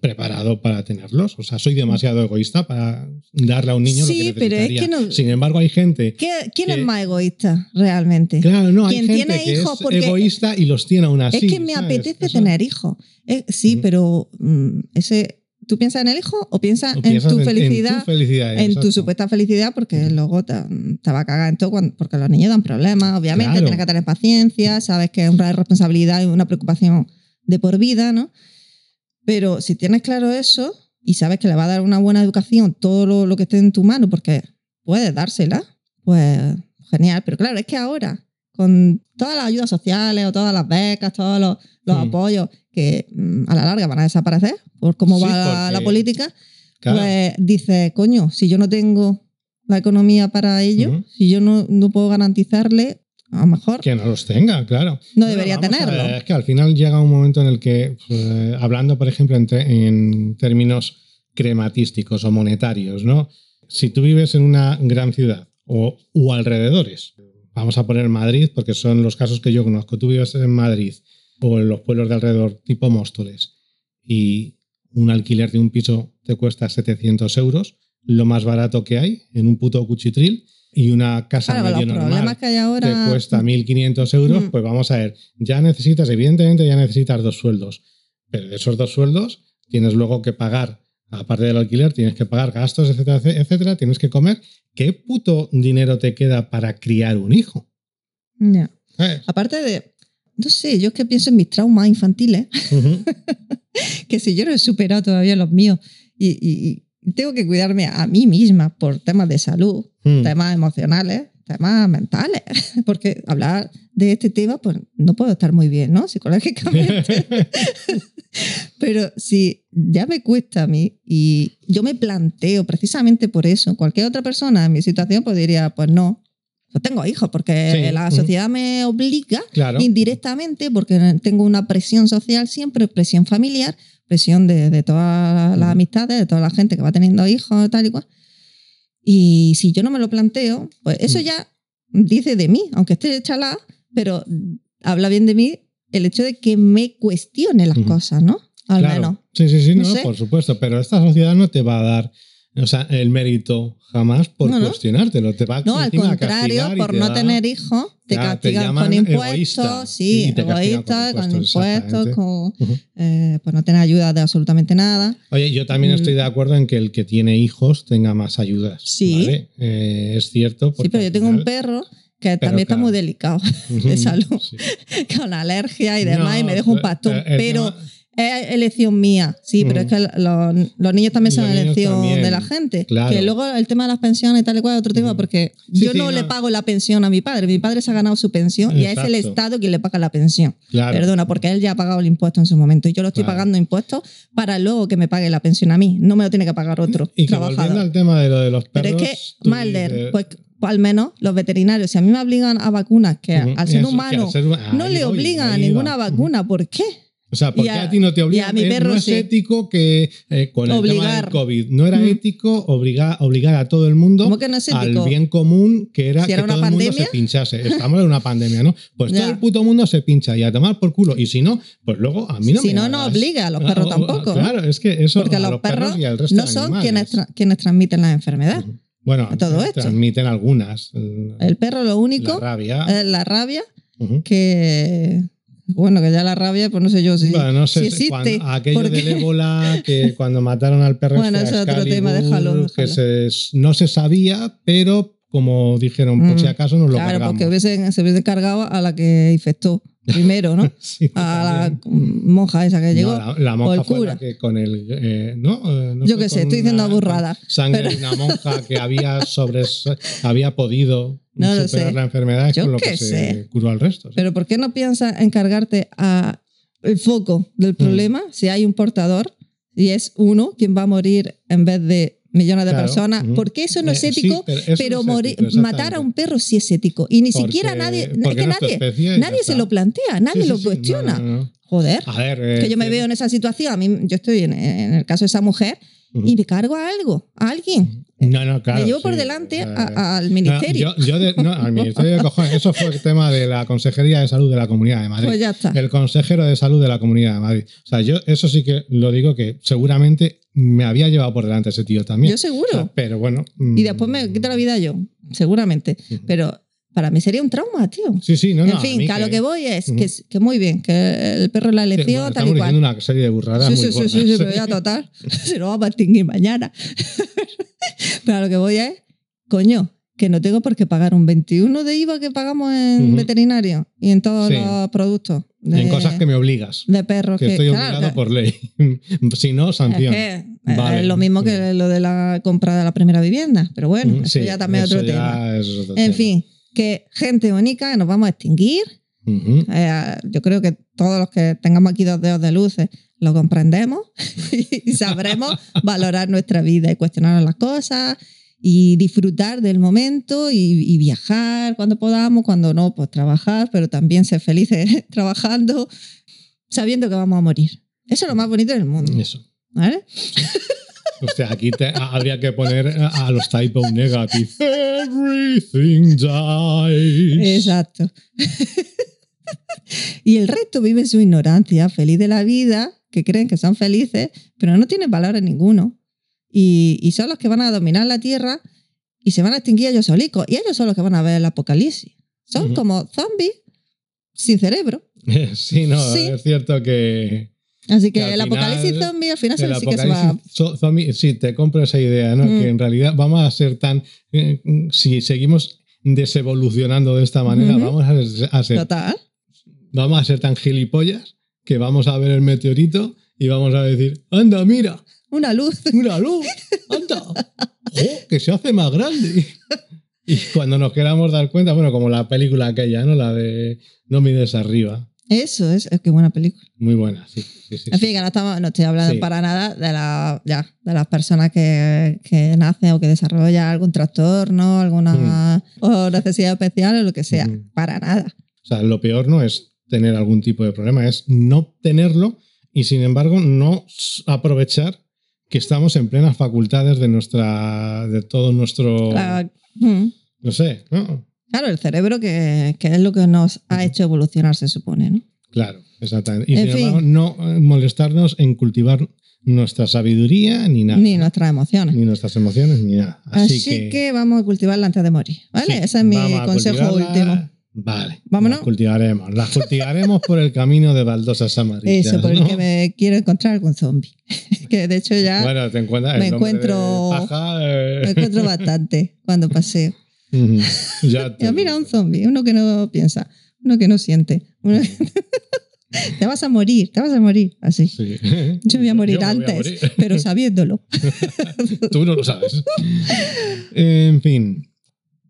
preparado para tenerlos. O sea, soy demasiado egoísta para darle a un niño Sí, lo que pero es necesitaría. que no- Sin embargo, hay gente... ¿Qué- ¿Quién que- es más egoísta realmente? Claro, no, hay gente tiene que hijos es porque- egoísta y los tiene aún así. es que me ¿sabes? apetece tener hijos. Eh, sí, Mm. pero mm, ese, ¿tú piensas en el hijo o piensas o en piensas tu en- felicidad? En tu felicidad, en tu supuesta felicidad, porque luego te, te va a cagar en todo, cuando- porque los niños dan problemas, obviamente, Claro. tienes que tener paciencia, sabes que es una responsabilidad y una preocupación de por vida, ¿no? Pero si tienes claro eso y sabes que le va a dar una buena educación todo lo, lo que esté en tu mano, porque puedes dársela, pues genial. Pero claro, es que ahora, con todas las ayudas sociales o todas las becas, todos los, los apoyos que mm, a la larga van a desaparecer por cómo Sí, va la- política, Claro. pues dice, coño, si yo no tengo la economía para ello, si yo no, no puedo garantizarle, a lo mejor Que no los tenga, claro. no debería tenerlo. ver, es que al final llega un momento en el que, pues, hablando, por ejemplo, en, en términos crematísticos o monetarios, ¿no? Si tú vives en una gran ciudad o u alrededores, vamos a poner Madrid porque son los casos que yo conozco, tú vives en Madrid o en los pueblos de alrededor, tipo Móstoles, y un alquiler de un piso te cuesta 700 euros, lo más barato que hay en un puto cuchitril, y una casa Claro, medio normal que hay ahora. te cuesta 1.500 euros, Mm. pues vamos a ver, ya necesitas, evidentemente ya necesitas dos sueldos, pero de esos dos sueldos tienes luego que pagar, aparte del alquiler, tienes que pagar gastos, etcétera, etcétera, tienes que comer. ¿Qué puto dinero te queda para criar un hijo? ¿Sabes? Aparte de, no sé, yo es que pienso en mis traumas infantiles, que si yo no he superado todavía los míos y tengo que cuidarme a mí misma por temas de salud, Mm. temas emocionales, temas mentales, porque hablar de este tema, pues no puedo estar muy bien, ¿no? Psicológicamente. Pero si ya me cuesta a mí y yo me planteo precisamente por eso, cualquier otra persona en mi situación pues diría, pues no, pues tengo hijos porque Sí, la sociedad me obliga Claro. indirectamente porque tengo una presión social siempre, presión familiar, presión de, de todas las amistades, de toda la gente que va teniendo hijos, tal y cual. Y si yo no me lo planteo, pues eso Mm. ya dice de mí, aunque esté chalada, pero habla bien de mí el hecho de que me cuestione las Ujú. cosas, ¿no? Al Claro. menos. Sí, sí, sí, No no, sé. por supuesto, pero esta sociedad no te va a dar o sea, el mérito jamás por No, no. cuestionártelo. Te va No, al a contrario, por no tener hijos, te te castigan con impuestos, egoísta sí, egoísta, con impuestos, con eh, pues no tener ayuda de absolutamente nada. Oye, yo también Mm. estoy de acuerdo en que el que tiene hijos tenga más ayudas. Sí. ¿vale? Eh, es cierto. Sí, pero yo tengo un perro que Pero también está muy delicado de salud, sí. con alergia y demás, y me dejo un pastón. eh, pero es elección mía. Sí, pero Mm. es que los, los niños también son Los elección también, de la gente. claro. Que luego el tema de las pensiones y tal y cual es otro tema, Mm. porque Sí, yo sí, no, no. le pago la pensión a mi padre. Mi padre se ha ganado su pensión y es el. Estado quien le paga la pensión. Claro. Perdona, porque él ya ha pagado el impuesto en su momento y yo lo estoy Claro. pagando impuestos para luego que me pague la pensión a mí. No me lo tiene que pagar otro Y que trabajador. volviendo al tema de lo de los Pero perros. es que, Malder, dices- pues, al menos los veterinarios, si a mí me obligan a vacunas que al ser eso, que humano ser no le obligan a ninguna va. vacuna, ¿por qué? O sea, ¿por Y qué a- a, ti no te obligan? Eh, no es sí. ético que eh, con el tema Obligar. del COVID, no era Mm. ético obligar, obligar a todo el mundo ¿Cómo que no al bien común que era Si era que una todo el mundo se pinchase. Estamos en una pandemia, ¿no? Pues Ya. todo el puto mundo se pincha y a tomar por culo. Y si no, pues luego a mí no si me no, no obliga a los perros Ah, tampoco. ¿no? Claro, es que eso Porque a los, perros, y al resto no son animales. quienes, tra- quienes transmiten la enfermedad. Ujú. Bueno, a todo esto. transmiten algunas. El perro lo único la rabia. la rabia, que bueno, que ya la rabia, pues no sé yo si, Bueno, no sé, si existe. cuando- aquello porque- del ébola, que cuando mataron al perro Bueno, este, es otro tema, déjalo, que déjalo. se- no se sabía, pero como dijeron, por Mm. si acaso nos lo Claro, cargamos. porque hubiesen, se hubiese cargado a la que infectó primero, ¿no? Sí, a la monja esa que llegó. No, la, la monja o el fue cura. la que con el. eh, ¿no? Eh, no Yo qué sé, estoy diciendo burrada, Sangre pero- de una monja que había, sobre, había podido superar sé. la enfermedad Yo con lo que se curó al resto. sí. Pero ¿por qué no piensas encargarte a el foco Mm. del problema si hay un portador y es uno quien va a morir en vez de millones de Claro, personas? Porque eso no es Eh, sí, ético, pero eso pero no es morir- ético, matar a un perro sí es ético. Y ni Porque- siquiera nadie, es que nadie, nadie se lo plantea, nadie Sí, lo sí, cuestiona. no, no. Joder, A ver. eh, que yo me veo en esa situación, a mí yo estoy en, en el caso de esa mujer y me cargo a algo, a alguien. No, no, claro. me llevo por delante a- al no, ministerio. yo, yo de- no, al Ministerio de Cojones. Eso fue el tema de la Consejería de Salud de la Comunidad de Madrid. pues ya está. El consejero de salud de la Comunidad de Madrid. O sea, yo eso sí que lo digo que seguramente me había llevado por delante ese tío también. Yo seguro. O sea, pero bueno. Y después me quito la vida yo, seguramente. Pero para mí sería un trauma, tío. Sí, sí, no, no. en fin, mí que a lo que voy es Ujú. que, que muy bien, que el perro es la elección, bueno, tal y estamos cual. una serie de burradas Sí, muy sí, sí, sí, sí, pero ya total. Se lo vamos a extinguir mañana. pero a lo que voy es, coño, que no tengo por qué pagar un 21 de IVA que pagamos en veterinario y en todos Sí. los productos. De, En cosas que me obligas. de perros Que que, estoy obligado por ley. si no, es sanción. que eh, Vale. es lo mismo que lo de la compra de la primera vivienda, pero bueno, eso sí, ya también es otro ya tema. es otro En tema. fin, que gente única, nos vamos a extinguir. Eh, yo creo que todos los que tengamos aquí dos dedos de luces lo comprendemos y sabremos valorar nuestra vida y cuestionar las cosas y disfrutar del momento y, y viajar cuando podamos, cuando no, pues trabajar, pero también ser felices trabajando, sabiendo que vamos a morir. Eso es lo más bonito del mundo. Eso. ¿Vale? Hostia, aquí te- a- habría que poner a, a los typo negative. Everything dies. Exacto. y el resto vive su ignorancia, feliz de la vida, que creen que son felices, pero no tienen valores ninguno. Y, y son los que van a dominar la tierra y se van a extinguir ellos solicos. Y ellos son los que van a ver el apocalipsis. Son Ujú. como zombies sin cerebro. Sí, no, Sí. es cierto que Así que, Que el final- apocalipsis zombie al final sí que se va. zombie, sí, te compro esa idea, ¿no? Mm. Que en realidad vamos a ser tan, eh, si seguimos desevolucionando de esta manera, Ujú. vamos a, a ser, Total. vamos a ser tan gilipollas que vamos a ver el meteorito y vamos a decir, anda, mira, Una luz. ¡Una luz! ¡Anda! ¡Jo! ¡Que se hace más grande! Y cuando nos queramos dar cuenta, bueno, como la película aquella, ¿no? La de No mires arriba. Eso es, es que buena película. Muy buena, sí. sí, sí, En fin, que no, estamos, no estoy hablando Sí. para nada de, la, ya, de las personas que, que nacen o que desarrollan algún trastorno, alguna o necesidad especial o lo que sea. Ujú. Para nada. O sea, lo peor no es tener algún tipo de problema, es no tenerlo y sin embargo no aprovechar que estamos en plenas facultades de nuestra, de todo nuestro, La- mm. no sé, ¿no? Claro, el cerebro que, que es lo que nos ha hecho evolucionar, se supone, ¿no? Claro, exactamente. Y En sin fin. embargo, no eh, molestarnos en cultivar nuestra sabiduría ni nada. Ni nuestras emociones. ni nuestras emociones, ni nada. Así, Así, que, vamos a cultivarla antes de morir. ¿Vale? sí, Ese es mi consejo último. Vale. Vámonos. Las cultivaremos. Las cultivaremos por el camino de baldosas amarillas. Eso, por el ¿no? que me quiero encontrar algún zombie. que de hecho ya Bueno, te encuentras. me el encuentro- paja, eh, me encuentro bastante cuando paseo. ya te mira, un zombie, uno que no piensa, uno que no siente. uno- Te vas a morir, te vas a morir. Así. Sí. Yo me voy a morir voy a antes, morir. pero sabiéndolo. Tú no lo sabes. En fin,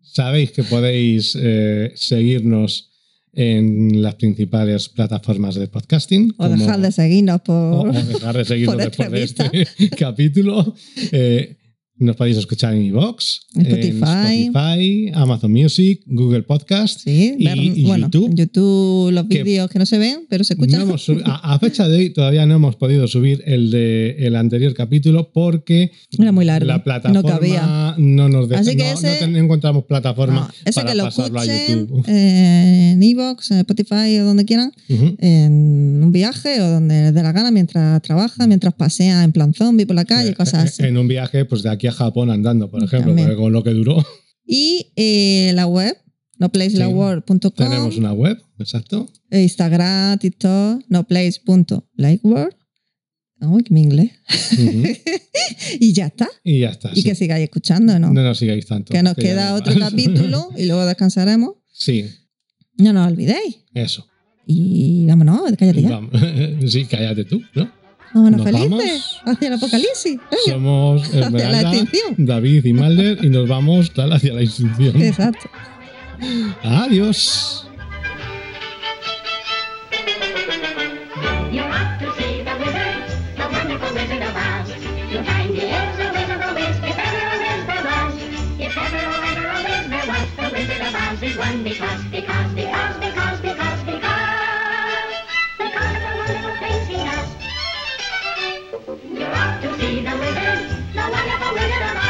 sabéis que podéis eh, seguirnos en las principales plataformas de podcasting. O como- dejar de seguirnos por. o dejar de seguirnos por después de este capítulo. Eh, nos podéis escuchar en iVoox, Spotify. Spotify, Amazon Music, Google Podcast. Sí, y- ver- y bueno, YouTube, YouTube los vídeos que no se ven, pero se No escuchan. a, a fecha de hoy todavía no hemos podido subir el de el anterior capítulo porque Era muy largo, la no plataforma cabía. no nos deja, Así que no, ese- no ten- encontramos plataforma No, ese para que lo pasarlo a escuchen YouTube. eh, en Evox, en Spotify o donde quieran, en un viaje o donde les dé la gana, mientras trabaja, mientras pasea en plan zombie por la calle, Eh, cosas así. En un viaje, pues de aquí a Japón andando, por ejemplo, porque con lo que duró. Y eh, la web, noplacelaword.com, Tenemos una web, exacto. Instagram, TikTok, noplace.likeword. Uy, que mi inglés. Ujú. y ya está. y ya está. Y sí. que sigáis escuchando, ¿no? No nos sigáis tanto. que nos queda otro más. capítulo y luego descansaremos. Sí, No nos olvidéis. eso. Y vámonos, cállate ya. Vamos. sí, cállate tú, ¿no? Vámonos Nos felices hacia el apocalipsis. Venga. Somos Hacia la extinción. David y Malder y nos vamos tal hacia la extinción. Exacto. Adiós. to see the wizard, the wonderful wizard of